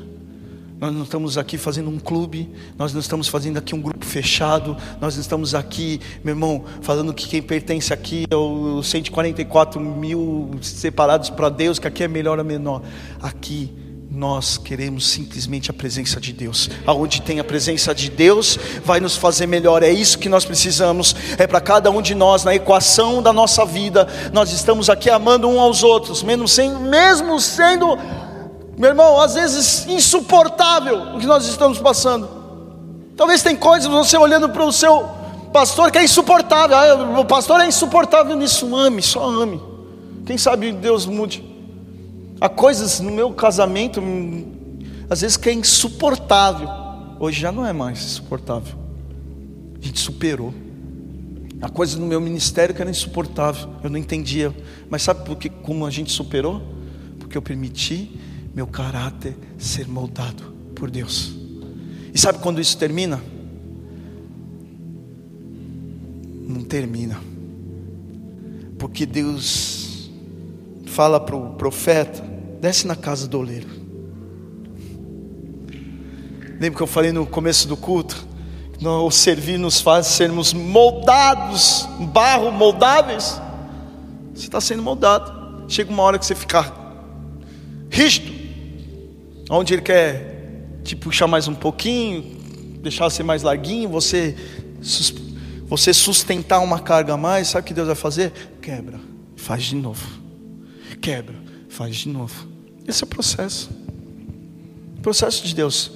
nós não estamos aqui fazendo um clube, nós não estamos fazendo aqui um grupo fechado, nós não estamos aqui, meu irmão, falando que quem pertence aqui é os 144 mil separados para Deus, que aqui é melhor ou menor. Aqui nós queremos simplesmente a presença de Deus. Aonde tem a presença de Deus, vai nos fazer melhor. É isso que nós precisamos. É para cada um de nós na equação da nossa vida. Nós estamos aqui amando um aos outros, mesmo sendo, mesmo sendo, meu irmão, às vezes insuportável o que nós estamos passando. Talvez tem coisas você olhando para o seu pastor que é insuportável. Ah, o pastor é insuportável nisso. Ame, só ame. Quem sabe Deus mude. Há coisas no meu casamento, às vezes que é insuportável. Hoje já não é mais insuportável. A gente superou. Há coisas no meu ministério que era insuportável. Eu não entendia. Mas sabe por que, como a gente superou? Porque eu permiti meu caráter ser moldado por Deus. E sabe quando isso termina? Não termina. Porque Deus fala para o profeta: desce na casa do oleiro. Lembra que eu falei no começo do culto? O servir nos faz sermos moldados, barro moldáveis. Você está sendo moldado. Chega uma hora que você fica rígido, onde Ele quer te puxar mais um pouquinho, deixar você mais larguinho, você, você sustentar uma carga a mais. Sabe o que Deus vai fazer? Quebra, faz de novo. Quebra, faz de novo. Esse é o processo. O processo de Deus.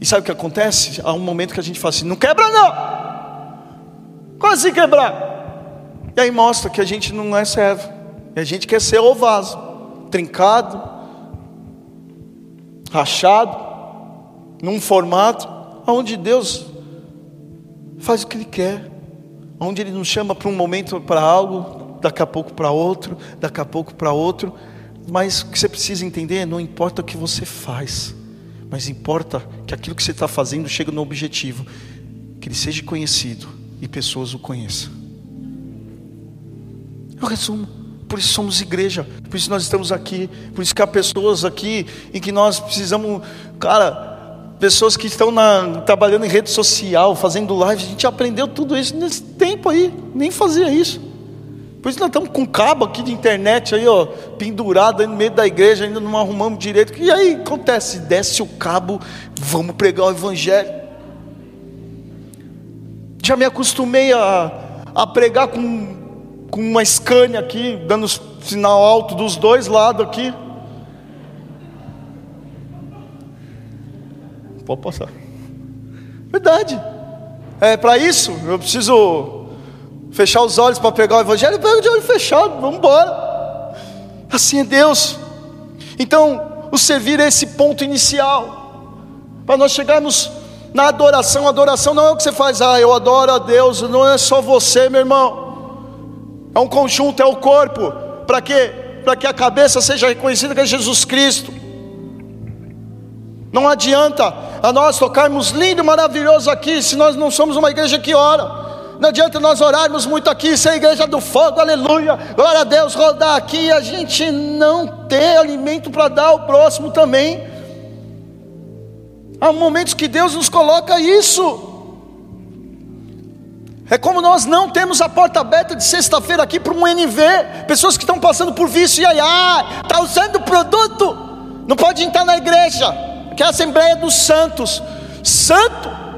E sabe o que acontece? Há um momento que a gente fala assim: não quebra não. Quase assim quebrar. E aí mostra que a gente não é servo. E a gente quer ser o vaso, trincado, rachado, num formato onde Deus faz o que Ele quer, onde Ele nos chama para um momento para algo, daqui a pouco para outro, daqui a pouco para outro. Mas o que você precisa entender, não importa o que você faz, mas importa que aquilo que você está fazendo chegue no objetivo, que ele seja conhecido e pessoas o conheçam. Eu resumo, por isso somos igreja, por isso nós estamos aqui, por isso que há pessoas aqui em que nós precisamos, cara, pessoas que estão na, trabalhando em rede social, fazendo live, a gente aprendeu tudo isso nesse tempo aí, nem fazia isso. Por isso nós estamos com cabo aqui de internet aí, ó, pendurado aí no meio da igreja, ainda não arrumamos direito. E aí acontece, desce o cabo, vamos pregar o evangelho. Já me acostumei a, a pregar com, com uma Scania aqui, dando sinal alto dos dois lados aqui. Pode passar. Verdade. É para isso, eu preciso fechar os olhos para pregar o Evangelho, pega de olho fechado, vamos embora. Assim é Deus. Então, o servir é esse ponto inicial, para nós chegarmos na adoração. Adoração não é o que você faz, ah, eu adoro a Deus, não é só você, meu irmão, é um conjunto, é o corpo, para quê? Para que a cabeça seja reconhecida que é Jesus Cristo. Não adianta a nós tocarmos lindo, maravilhoso aqui, se nós não somos uma igreja que ora. Não adianta nós orarmos muito aqui, ser a igreja do fogo, aleluia, glória a Deus, rodar aqui e a gente não ter alimento para dar ao próximo também. Há momentos que Deus nos coloca isso. É como nós não temos a porta aberta de sexta-feira aqui para um NV, pessoas que estão passando por vício e aí, ah, está usando produto, não pode entrar na igreja, que é a Assembleia dos Santos. Santo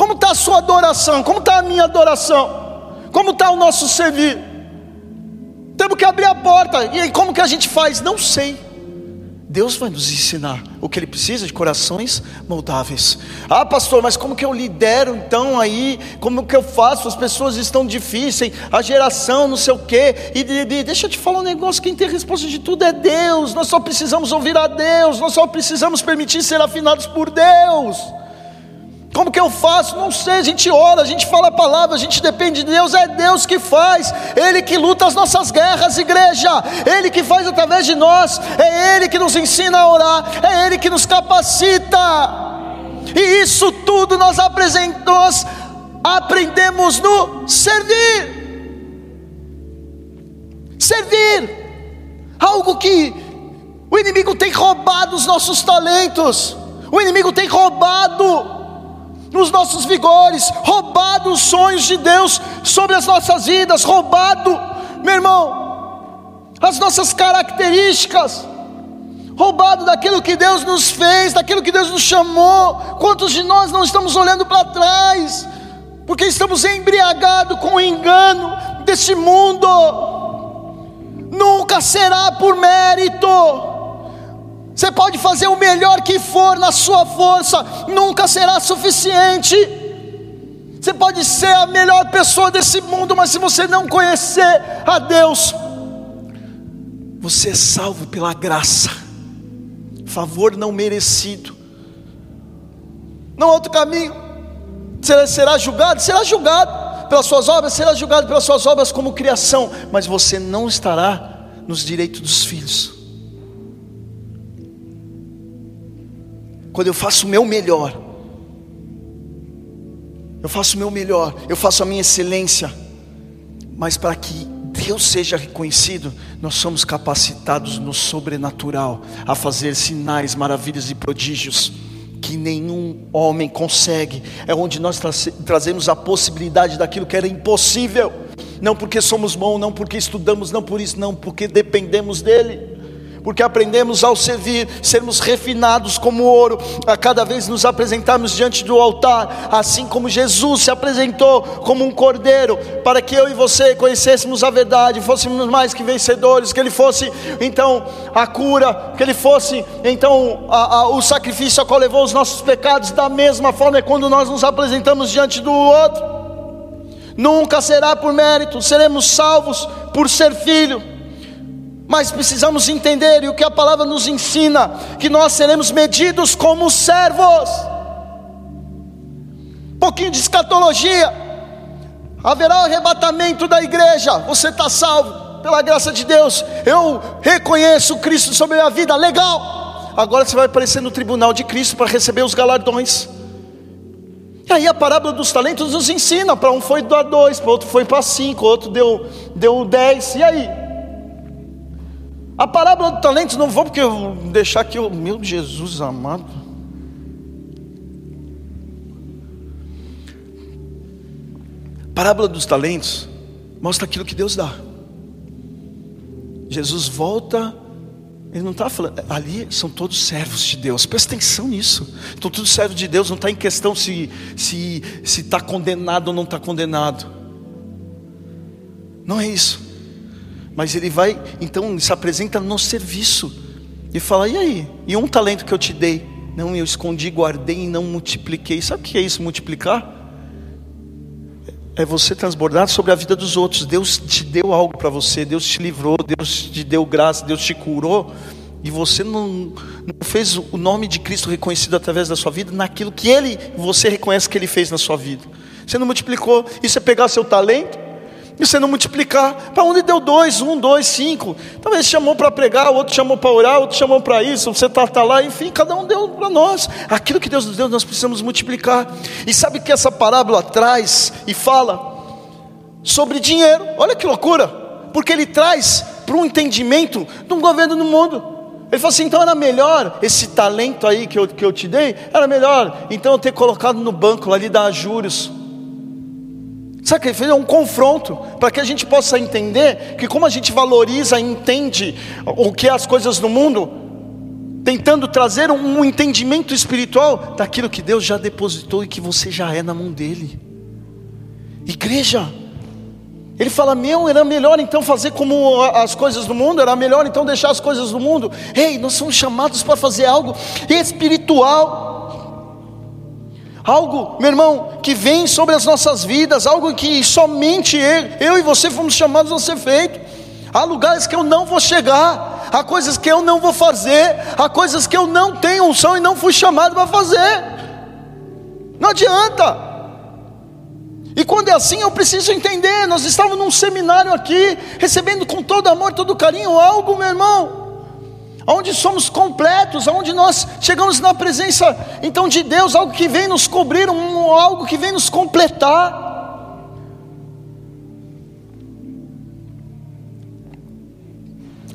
como está a sua adoração? Como está a minha adoração? Como está o nosso servir? Temos que abrir a porta. E aí, como que a gente faz? Não sei. Deus vai nos ensinar o que Ele precisa de corações moldáveis. Ah, pastor, mas como que eu lidero então aí? Como que eu faço? As pessoas estão difíceis, a geração, não sei o quê. E, e, deixa eu te falar um negócio: quem tem resposta de tudo é Deus. Nós só precisamos ouvir a Deus, nós só precisamos permitir ser afinados por Deus. Como que eu faço? Não sei. A gente ora, a gente fala a palavra, a gente depende de Deus. É Deus que faz, Ele que luta as nossas guerras, igreja. Ele que faz através de nós. É Ele que nos ensina a orar. É Ele que nos capacita. E isso tudo nós apresentamos, aprendemos no servir. Servir. Algo que o inimigo tem roubado os nossos talentos. O inimigo tem roubado nos nossos vigores, roubado os sonhos de Deus sobre as nossas vidas, roubado, meu irmão, as nossas características, roubado daquilo que Deus nos fez, daquilo que Deus nos chamou. Quantos de nós não estamos olhando para trás, porque estamos embriagados com o engano deste mundo? Nunca será por mérito você pode fazer o melhor que for na sua força, nunca será suficiente. Você pode ser a melhor pessoa desse mundo, mas se você não conhecer a Deus, você é salvo pela graça, favor não merecido. Não há outro caminho. Você será julgado? Será julgado pelas suas obras, será julgado pelas suas obras como criação, mas você não estará nos direitos dos filhos. Quando eu faço o meu melhor, eu faço o meu melhor, eu faço a minha excelência, mas para que Deus seja reconhecido, nós somos capacitados no sobrenatural a fazer sinais, maravilhas e prodígios que nenhum homem consegue. É onde nós tra trazemos a possibilidade daquilo que era impossível. Não porque somos bons, não porque estudamos, não por isso, não, porque dependemos dEle porque aprendemos ao servir, sermos refinados como ouro, a cada vez nos apresentarmos diante do altar, assim como Jesus se apresentou como um cordeiro, para que eu e você conhecêssemos a verdade, fôssemos mais que vencedores, que Ele fosse então a cura, que Ele fosse então a, a, o sacrifício a qual levou os nossos pecados, da mesma forma é quando nós nos apresentamos diante do outro, nunca será por mérito, seremos salvos por ser filho mas precisamos entender, e o que a palavra nos ensina, que nós seremos medidos como servos. Um pouquinho de escatologia, haverá o arrebatamento da igreja, você está salvo, pela graça de Deus, eu reconheço Cristo sobre a minha vida, legal. Agora você vai aparecer no tribunal de Cristo para receber os galardões. E aí a parábola dos talentos nos ensina: para um foi dar dois, para outro foi para cinco, outro deu, deu dez, e aí? A parábola do talento, não vou porque eu deixar aqui, meu Jesus amado. A parábola dos talentos mostra aquilo que Deus dá. Jesus volta, ele não está falando, ali são todos servos de Deus, presta atenção nisso. Estão todos servos de Deus, não está em questão se se está condenado ou não está condenado. Não é isso. Mas ele vai, então, se apresenta no serviço. E fala: e aí? E um talento que eu te dei? Não, eu escondi, guardei e não multipliquei. Sabe o que é isso, multiplicar? É você transbordar sobre a vida dos outros. Deus te deu algo para você, Deus te livrou, Deus te deu graça, Deus te curou. E você não, não, fez o nome de Cristo reconhecido através da sua vida naquilo que Ele, você reconhece que Ele fez na sua vida. Você não multiplicou. Isso é pegar seu talento e você não multiplicar. Para onde deu dois, um, dois, cinco. Talvez chamou para pregar, o outro chamou para orar, o outro chamou para isso, você está tá lá, enfim, cada um deu para nós. Aquilo que Deus nos deu, nós precisamos multiplicar. E sabe que essa parábola traz e fala sobre dinheiro. Olha que loucura! Porque ele traz para um entendimento de um governo no mundo. Ele falou assim: então era melhor esse talento aí que eu, que eu te dei, era melhor então eu ter colocado no banco ali dar juros. Sabe o que ele fez? É um confronto, para que a gente possa entender que, como a gente valoriza e entende o que é as coisas no mundo, tentando trazer um entendimento espiritual daquilo que Deus já depositou e que você já é na mão dele. Igreja, Ele fala: Meu, era melhor então fazer como as coisas do mundo, era melhor então deixar as coisas do mundo. Ei, nós somos chamados para fazer algo espiritual, algo, meu irmão, que vem sobre as nossas vidas, algo que somente eu, e você fomos chamados a ser feito. Há lugares que eu não vou chegar, há coisas que eu não vou fazer, há coisas que eu não tenho unção e não fui chamado para fazer. Não adianta. E quando é assim, eu preciso entender. Nós estávamos num seminário aqui, recebendo com todo amor, todo carinho, algo, meu irmão, onde somos completos, onde nós chegamos na presença então de Deus, algo que vem nos cobrir, um, algo que vem nos completar.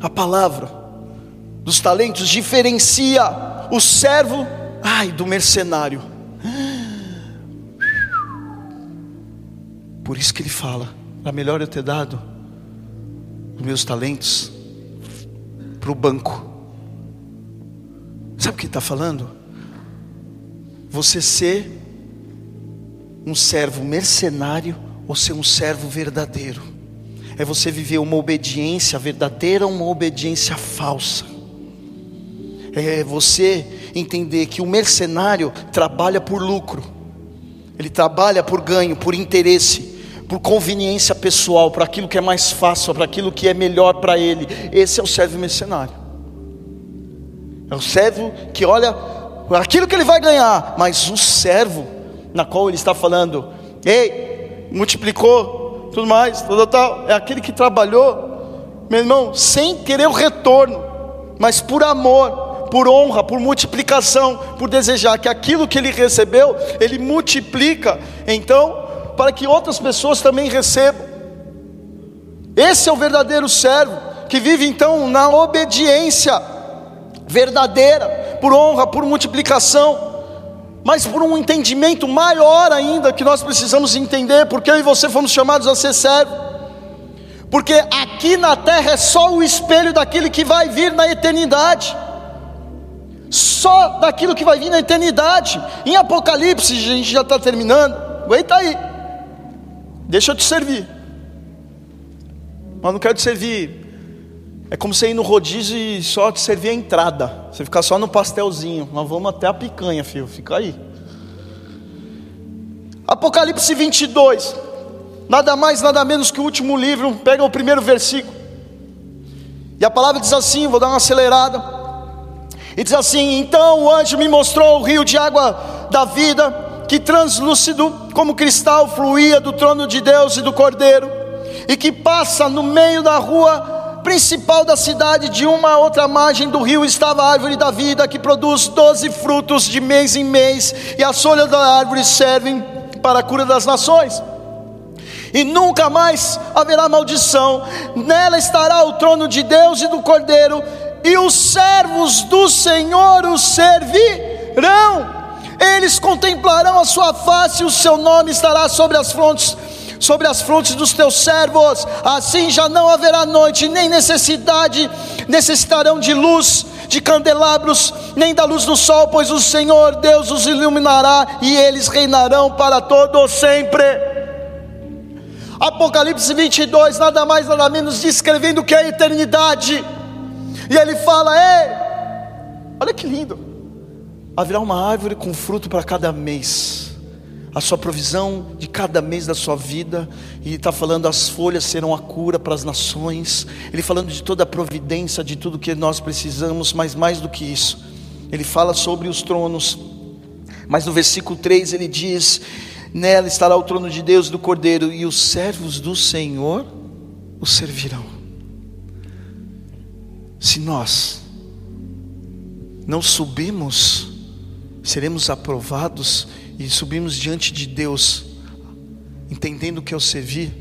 A palavra dos talentos diferencia o servo, ai, do mercenário. Por isso que ele fala: era melhor eu ter dado os meus talentos para o banco. Sabe o que está falando? Você ser um servo mercenário ou ser um servo verdadeiro. É você viver uma obediência verdadeira ou uma obediência falsa. É você entender que o mercenário trabalha por lucro, ele trabalha por ganho, por interesse por conveniência pessoal, para aquilo que é mais fácil, para aquilo que é melhor para ele. Esse é o servo mercenário. É o servo que olha aquilo que ele vai ganhar, mas o servo na qual ele está falando, ei, multiplicou, tudo mais, tal, tal, é aquele que trabalhou, meu irmão, sem querer o retorno, mas por amor, por honra, por multiplicação, por desejar que aquilo que ele recebeu, ele multiplica. Então, para que outras pessoas também recebam. Esse é o verdadeiro servo, que vive então na obediência verdadeira, por honra, por multiplicação, mas por um entendimento maior ainda que nós precisamos entender, porque eu e você fomos chamados a ser servo. Porque aqui na terra é só o espelho daquilo que vai vir na eternidade. Só daquilo que vai vir na eternidade. Em Apocalipse, a gente já está terminando. Aguenta aí. Deixa eu te servir. Mas não quero te servir. É como você ir no rodízio e só te servir a entrada. Você ficar só no pastelzinho. Nós vamos até a picanha, filho. Fica aí. Apocalipse 22. Nada mais, nada menos que o último livro. Pega o primeiro versículo. E a palavra diz assim: vou dar uma acelerada. E diz assim: Então o anjo me mostrou o rio de água da vida que translúcido como cristal fluía do trono de Deus e do Cordeiro, e que passa no meio da rua principal da cidade, de uma a outra margem do rio estava a árvore da vida, que produz doze frutos de mês em mês, e as folhas da árvore servem para a cura das nações. E nunca mais haverá maldição, nela estará o trono de Deus e do Cordeiro, e os servos do Senhor os servirão eles contemplarão a sua face e o seu nome estará sobre as frontes sobre as frontes dos teus servos. Assim já não haverá noite, nem necessidade, necessitarão de luz, de candelabros, nem da luz do sol, pois o Senhor Deus os iluminará e eles reinarão para todo sempre. Apocalipse 22, nada mais, nada menos, descrevendo o que é a eternidade. E ele fala: Ei, olha que lindo haverá uma árvore com fruto para cada mês, a sua provisão de cada mês da sua vida, e está falando as folhas serão a cura para as nações, ele falando de toda a providência, de tudo que nós precisamos, mas mais do que isso, ele fala sobre os tronos, mas no versículo 3 ele diz: Nela estará o trono de Deus do Cordeiro, e os servos do Senhor o servirão. Se nós não subimos seremos aprovados e subimos diante de Deus, entendendo que é o servir,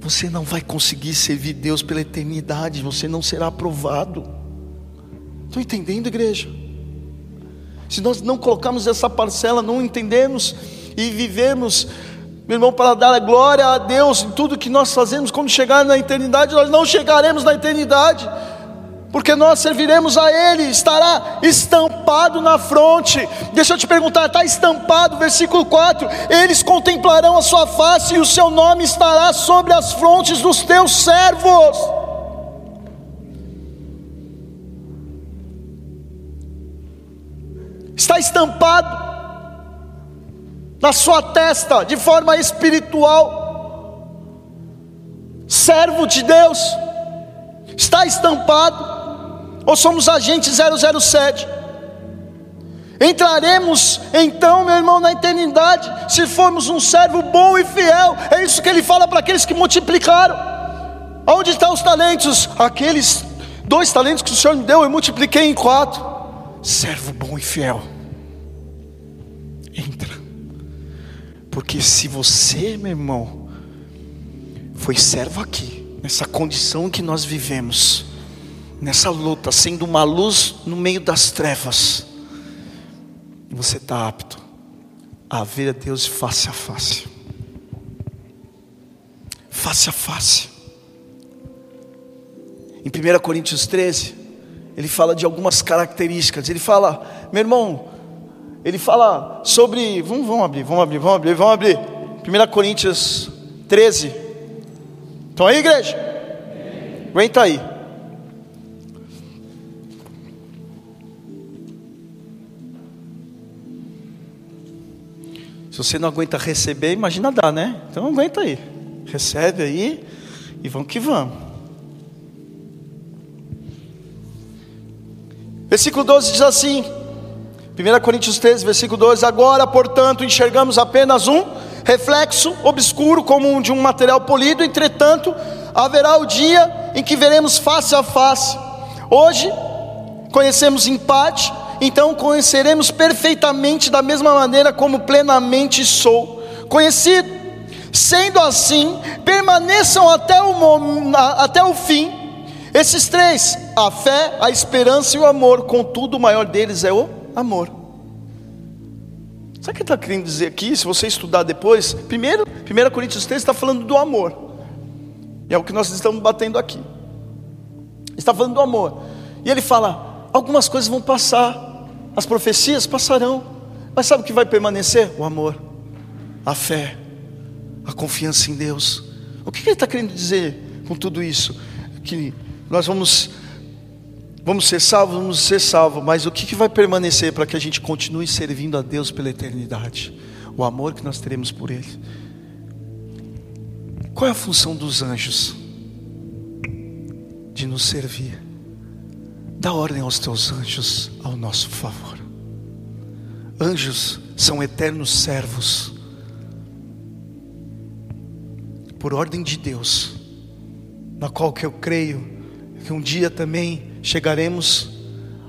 você não vai conseguir servir Deus pela eternidade, você não será aprovado. Estão entendendo, igreja? Se nós não colocarmos essa parcela, não entendemos e vivemos, meu irmão, para dar a glória a Deus em tudo que nós fazemos, quando chegar na eternidade, nós não chegaremos na eternidade. Porque nós serviremos a Ele, estará estampado na fronte. Deixa eu te perguntar, está estampado, versículo 4: Eles contemplarão a sua face e o seu nome estará sobre as frontes dos teus servos. Está estampado na sua testa de forma espiritual. Servo de Deus, está estampado ou somos agentes 007? Entraremos então, meu irmão, na eternidade, se formos um servo bom e fiel. É isso que ele fala para aqueles que multiplicaram. Onde estão os talentos? Aqueles dois talentos que o Senhor me deu, eu multipliquei em quatro. Servo bom e fiel. Entra. Porque se você, meu irmão, foi servo aqui, nessa condição que nós vivemos, nessa luta, sendo uma luz no meio das trevas, você está apto a ver a Deus face a face. Face a face. Em 1 Coríntios 13, ele fala de algumas características. Ele fala, meu irmão, ele fala sobre. Vamos, vamos abrir, vamos abrir, vamos abrir, vamos abrir. 1 Coríntios 13. Estão aí, igreja? Aguenta aí. Se você não aguenta receber, imagina dar, né? Então aguenta aí. Recebe aí e vamos que vamos. Versículo 12 diz assim: 1 Coríntios 13, versículo 12: Agora, portanto, enxergamos apenas um reflexo obscuro como um de um material polido, entretanto, haverá o dia em que veremos face a face. Hoje, conhecemos em parte, então conheceremos perfeitamente da mesma maneira como plenamente sou conhecido. Sendo assim, permaneçam até o, até o fim. Esses três: a fé, a esperança e o amor. Contudo, o maior deles é o amor. Sabe o que está querendo dizer aqui? Se você estudar depois, primeiro, 1 Coríntios 3 está falando do amor, e é o que nós estamos batendo aqui. Está falando do amor, e ele fala: algumas coisas vão passar, as profecias passarão, mas sabe o que vai permanecer? O amor, a fé, a confiança em Deus. O que ele está querendo dizer com tudo isso? Que nós vamos, vamos ser salvos, vamos ser salvos, mas o que vai permanecer para que a gente continue servindo a Deus pela eternidade? O amor que nós teremos por Ele. Qual é a função dos anjos? De nos servir. Dá ordem aos teus anjos ao nosso favor. Anjos são eternos servos, por ordem de Deus, na qual que eu creio que um dia também chegaremos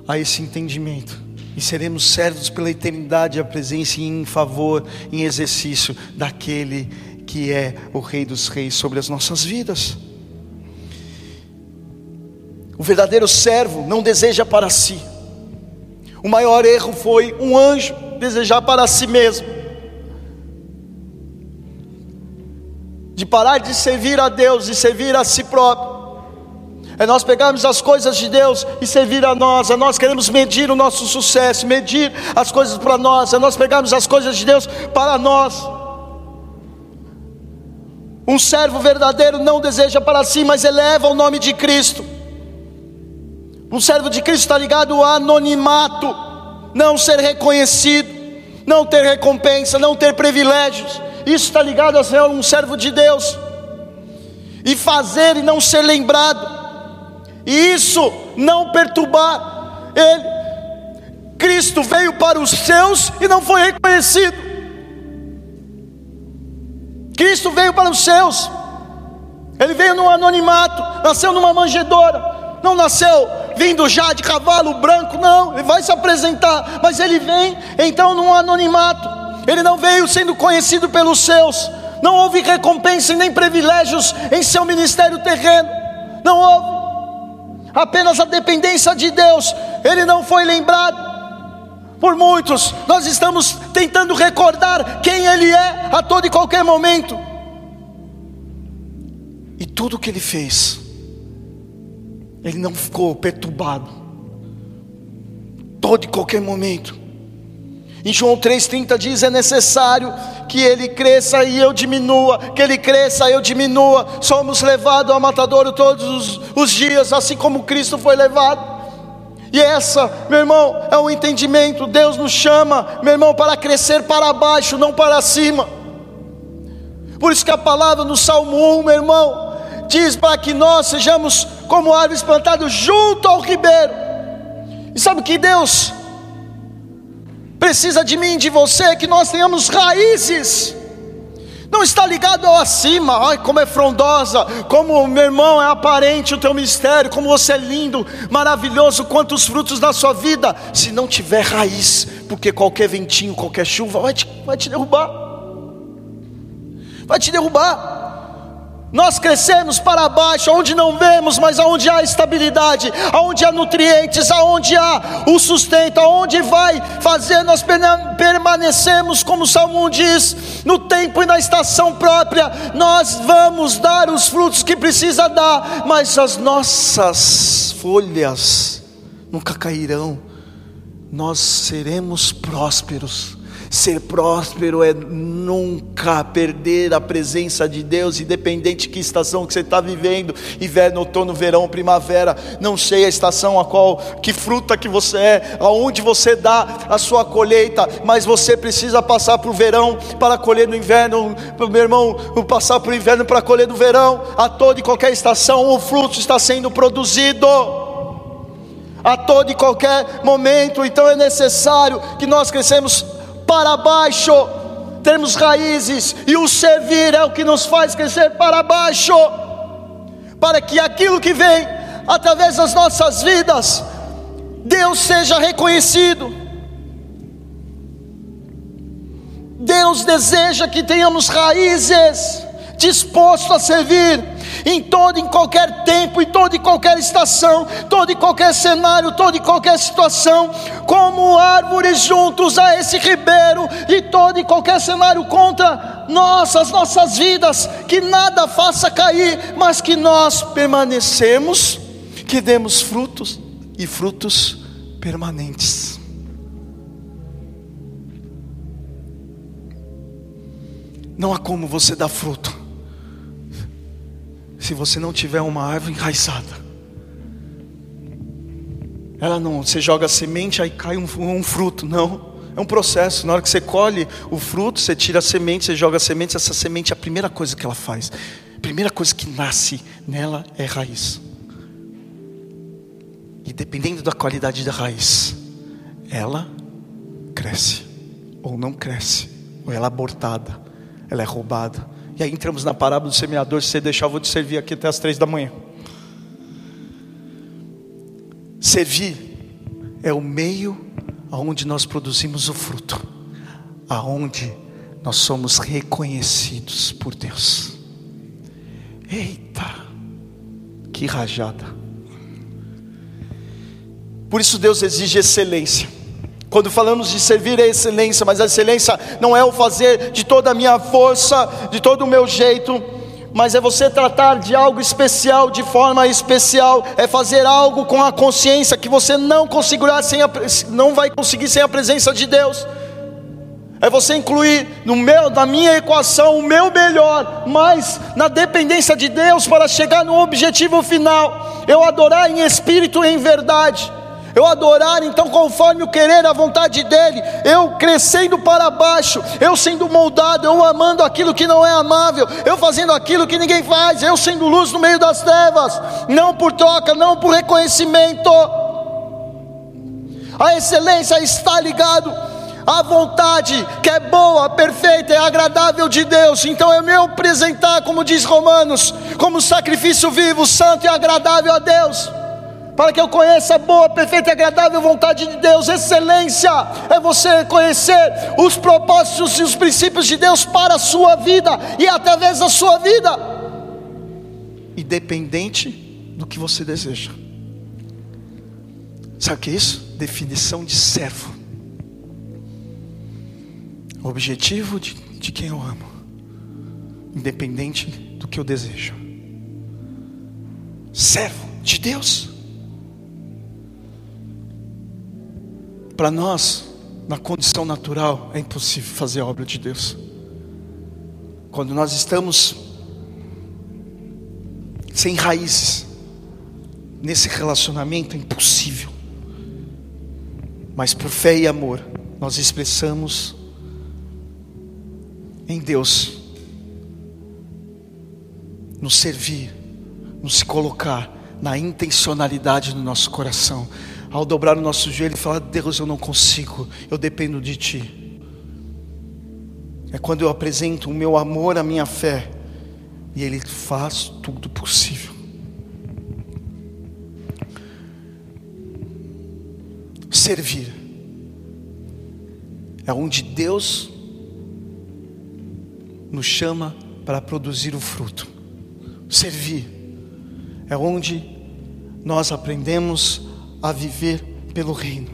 a esse entendimento e seremos servos pela eternidade, a presença em favor, em exercício daquele que é o Rei dos Reis sobre as nossas vidas. O verdadeiro servo não deseja para si. O maior erro foi um anjo desejar para si mesmo. De parar de servir a Deus e servir a si próprio. É nós pegarmos as coisas de Deus e servir a nós. É nós queremos medir o nosso sucesso, medir as coisas para nós. É nós pegarmos as coisas de Deus para nós. Um servo verdadeiro não deseja para si, mas eleva o nome de Cristo. Um servo de Cristo está ligado ao anonimato, não ser reconhecido, não ter recompensa, não ter privilégios. Isso está ligado a ser um servo de Deus. E fazer e não ser lembrado. E isso não perturbar ele. Cristo veio para os seus e não foi reconhecido. Cristo veio para os seus. Ele veio no anonimato, nasceu numa manjedoura, não nasceu vindo já de cavalo branco, não, ele vai se apresentar, mas ele vem então num anonimato, ele não veio sendo conhecido pelos seus, não houve recompensa e nem privilégios em seu ministério terreno, não houve, apenas a dependência de Deus, ele não foi lembrado. Por muitos, nós estamos tentando recordar quem Ele é a todo e qualquer momento, e tudo que Ele fez, ele não ficou perturbado. Todo e qualquer momento. Em João 3,30 diz: é necessário que ele cresça e eu diminua, que ele cresça e eu diminua. Somos levados ao matadouro todos os, os dias, assim como Cristo foi levado. E essa, meu irmão, é o entendimento. Deus nos chama, meu irmão, para crescer para baixo, não para cima. Por isso que a palavra no Salmo 1, meu irmão, diz para que nós sejamos como árvores plantadas junto ao ribeiro. E sabe que Deus precisa de mim, de você, que nós tenhamos raízes. Não está ligado ao acima, ai como é frondosa, como meu irmão é aparente o teu mistério, como você é lindo, maravilhoso, quantos frutos na sua vida, se não tiver raiz, porque qualquer ventinho, qualquer chuva vai te, vai te derrubar, vai te derrubar. Nós crescemos para baixo, onde não vemos, mas aonde há estabilidade, aonde há nutrientes, aonde há o sustento, aonde vai fazer nós permanecemos, como o Salmo diz, no tempo e na estação própria, nós vamos dar os frutos que precisa dar, mas as nossas folhas nunca cairão, nós seremos prósperos Ser próspero é nunca perder a presença de Deus, independente de que estação que você está vivendo, inverno, outono, verão, primavera, não sei a estação a qual, que fruta que você é, aonde você dá a sua colheita, mas você precisa passar para o verão para colher no inverno, meu irmão, passar para o inverno para colher no verão, a toda e qualquer estação o fruto está sendo produzido. A todo e qualquer momento, então é necessário que nós crescemos para baixo, termos raízes, e o servir é o que nos faz crescer para baixo, para que aquilo que vem através das nossas vidas, Deus seja reconhecido. Deus deseja que tenhamos raízes dispostos a servir em todo em qualquer tempo, em toda e qualquer estação, todo e qualquer cenário, toda e qualquer situação, como árvores juntos a esse ribeiro, e todo e qualquer cenário contra nossas nossas vidas, que nada faça cair, mas que nós permanecemos, que demos frutos e frutos permanentes. Não há como você dar fruto se você não tiver uma árvore enraizada. Ela não, você joga semente, aí cai um, um, fruto. Não, é um processo. Na hora que você colhe o fruto, você tira a semente, você joga a semente. Essa semente é a primeira coisa que ela faz. A primeira coisa que nasce nela é raiz. E dependendo da qualidade da raiz, ela cresce ou não cresce, ou ela é abortada, ela é roubada, e aí entramos na parábola do semeador. Se você deixar, eu vou te servir aqui até as três da manhã. Servir é o meio aonde nós produzimos o fruto, aonde nós somos reconhecidos por Deus. Eita, que rajada! Por isso Deus exige excelência. Quando falamos de servir é excelência, mas a excelência não é o fazer de toda a minha força, de todo o meu jeito, mas é você tratar de algo especial de forma especial, é fazer algo com a consciência que você não conseguirá sem a, não vai conseguir sem a presença de Deus. É você incluir no meu, na minha equação o meu melhor, mas na dependência de Deus para chegar no objetivo final. Eu adorar em espírito e em verdade eu adorar então conforme o querer, a vontade dEle, eu crescendo para baixo, eu sendo moldado, eu amando aquilo que não é amável, eu fazendo aquilo que ninguém faz, eu sendo luz no meio das trevas, não por troca, não por reconhecimento. A excelência está ligado à vontade que é boa, perfeita e agradável de Deus. Então é meu apresentar, como diz Romanos, como sacrifício vivo, santo e agradável a Deus para que eu conheça a boa, perfeita e agradável vontade de Deus. Excelência é você conhecer os propósitos e os princípios de Deus para a sua vida e através da sua vida, independente do que você deseja. Sabe o que é isso? Definição de servo. O objetivo de, de quem eu amo, independente do que eu desejo. Servo de Deus. Para nós, na condição natural, é impossível fazer a obra de Deus. Quando nós estamos sem raízes nesse relacionamento, é impossível. Mas por fé e amor, nós expressamos em Deus, nos servir, nos colocar na intencionalidade no nosso coração, ao dobrar o nosso joelho e falar: Deus, eu não consigo, eu dependo de Ti. É quando eu apresento o meu amor, a minha fé, e Ele faz tudo possível. Servir é onde Deus nos chama para produzir o fruto. Servir é onde nós aprendemos a viver pelo reino.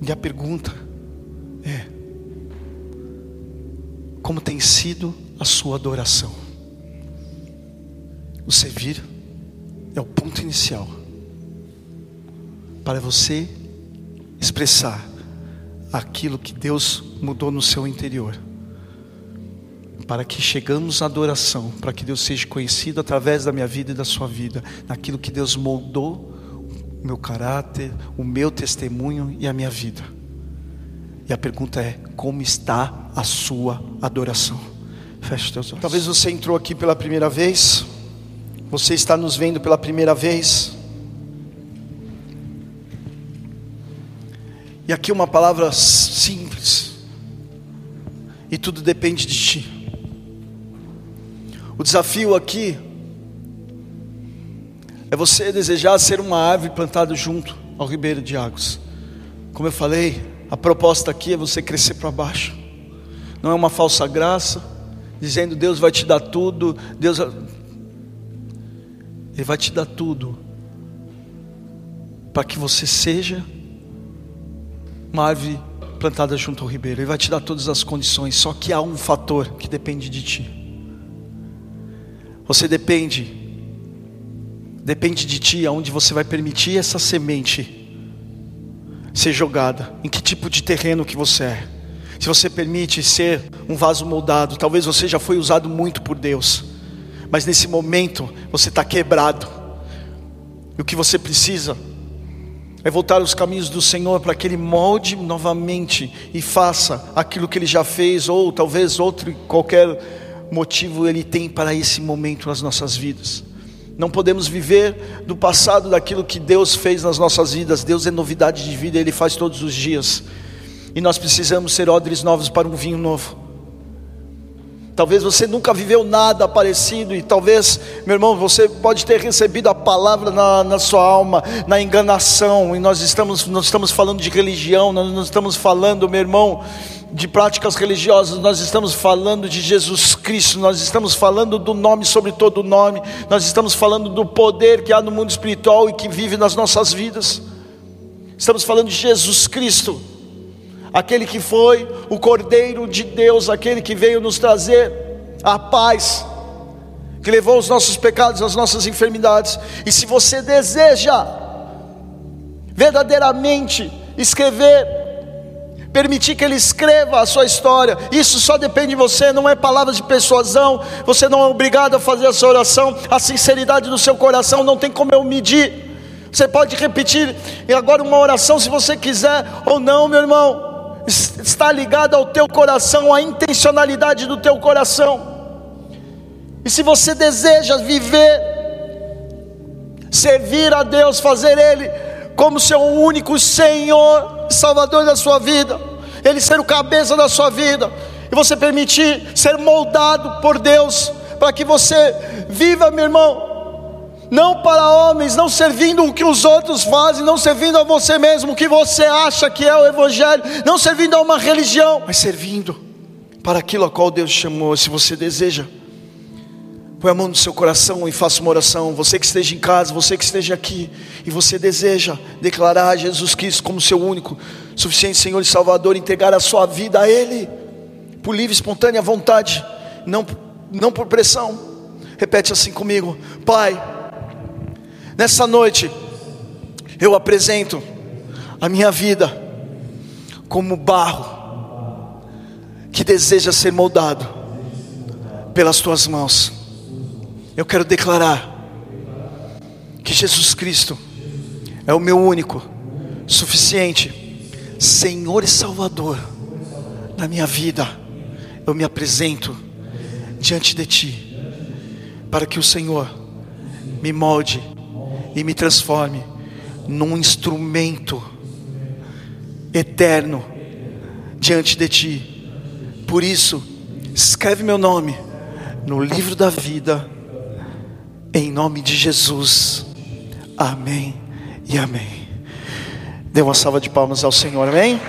E a pergunta é: como tem sido a sua adoração? O servir é o ponto inicial para você expressar aquilo que Deus mudou no seu interior. Para que chegamos à adoração, para que Deus seja conhecido através da minha vida e da sua vida, naquilo que Deus moldou o meu caráter, o meu testemunho e a minha vida. E a pergunta é: como está a sua adoração? Feche os teus olhos. Talvez você entrou aqui pela primeira vez, você está nos vendo pela primeira vez. E aqui uma palavra simples. E tudo depende de ti. O desafio aqui é você desejar ser uma árvore plantada junto ao ribeiro de águas. Como eu falei, a proposta aqui é você crescer para baixo. Não é uma falsa graça, dizendo Deus vai te dar tudo, Deus Ele vai te dar tudo para que você seja uma árvore plantada junto ao ribeiro. Ele vai te dar todas as condições, só que há um fator que depende de ti. Você depende, depende de ti, aonde você vai permitir essa semente ser jogada, em que tipo de terreno que você é. Se você permite ser um vaso moldado, talvez você já foi usado muito por Deus, mas nesse momento você está quebrado. E o que você precisa é voltar aos caminhos do Senhor para que Ele molde novamente e faça aquilo que Ele já fez, ou talvez outro qualquer motivo Ele tem para esse momento nas nossas vidas. Não podemos viver do passado daquilo que Deus fez nas nossas vidas. Deus é novidade de vida, Ele faz todos os dias. E nós precisamos ser odres novos para um vinho novo. Talvez você nunca viveu nada parecido, e talvez, meu irmão, você pode ter recebido a palavra na, na sua alma, na enganação, e nós estamos, nós estamos falando de religião, nós não estamos falando, meu irmão, de práticas religiosas, nós estamos falando de Jesus Cristo, nós estamos falando do nome sobre todo nome, nós estamos falando do poder que há no mundo espiritual e que vive nas nossas vidas, estamos falando de Jesus Cristo aquele que foi o Cordeiro de Deus, aquele que veio nos trazer a paz, que levou os nossos pecados, as nossas enfermidades. E se você deseja verdadeiramente escrever, permitir que Ele escreva a sua história. Isso só depende de você, não é palavras de persuasão. Você não é obrigado a fazer essa oração. A sinceridade do seu coração não tem como eu medir. Você pode repetir agora uma oração se você quiser ou não, meu irmão está ligado ao teu coração, à intencionalidade do teu coração. E se você deseja viver, servir a Deus, fazer Ele como seu único Senhor, Salvador da sua vida, Ele ser o cabeça da sua vida, e você permitir ser moldado por Deus, para que você viva, meu irmão, não para homens, não servindo o que os outros fazem, não servindo a você mesmo, o que você acha que é o Evangelho, não servindo a uma religião, mas servindo para aquilo a qual Deus chamou. Se você deseja, põe a mão no seu coração e faça uma oração. Você que esteja em casa, você que esteja aqui, e você deseja declarar Jesus Cristo como seu único, suficiente Senhor e Salvador, entregar a sua vida a Ele, por livre, espontânea vontade, não, não por pressão. Repete assim comigo, Pai Nessa noite, Eu apresento a minha vida como barro que deseja ser moldado pelas tuas mãos. Eu quero declarar que Jesus Cristo é o meu único, suficiente, Senhor e Salvador na minha vida. Eu me apresento diante de Ti, para que o Senhor me molde e me transforme num instrumento eterno diante de Ti. Por isso, escreve meu nome no livro da vida, em nome de Jesus. Amém e amém. Dê uma salva de palmas ao Senhor, amém?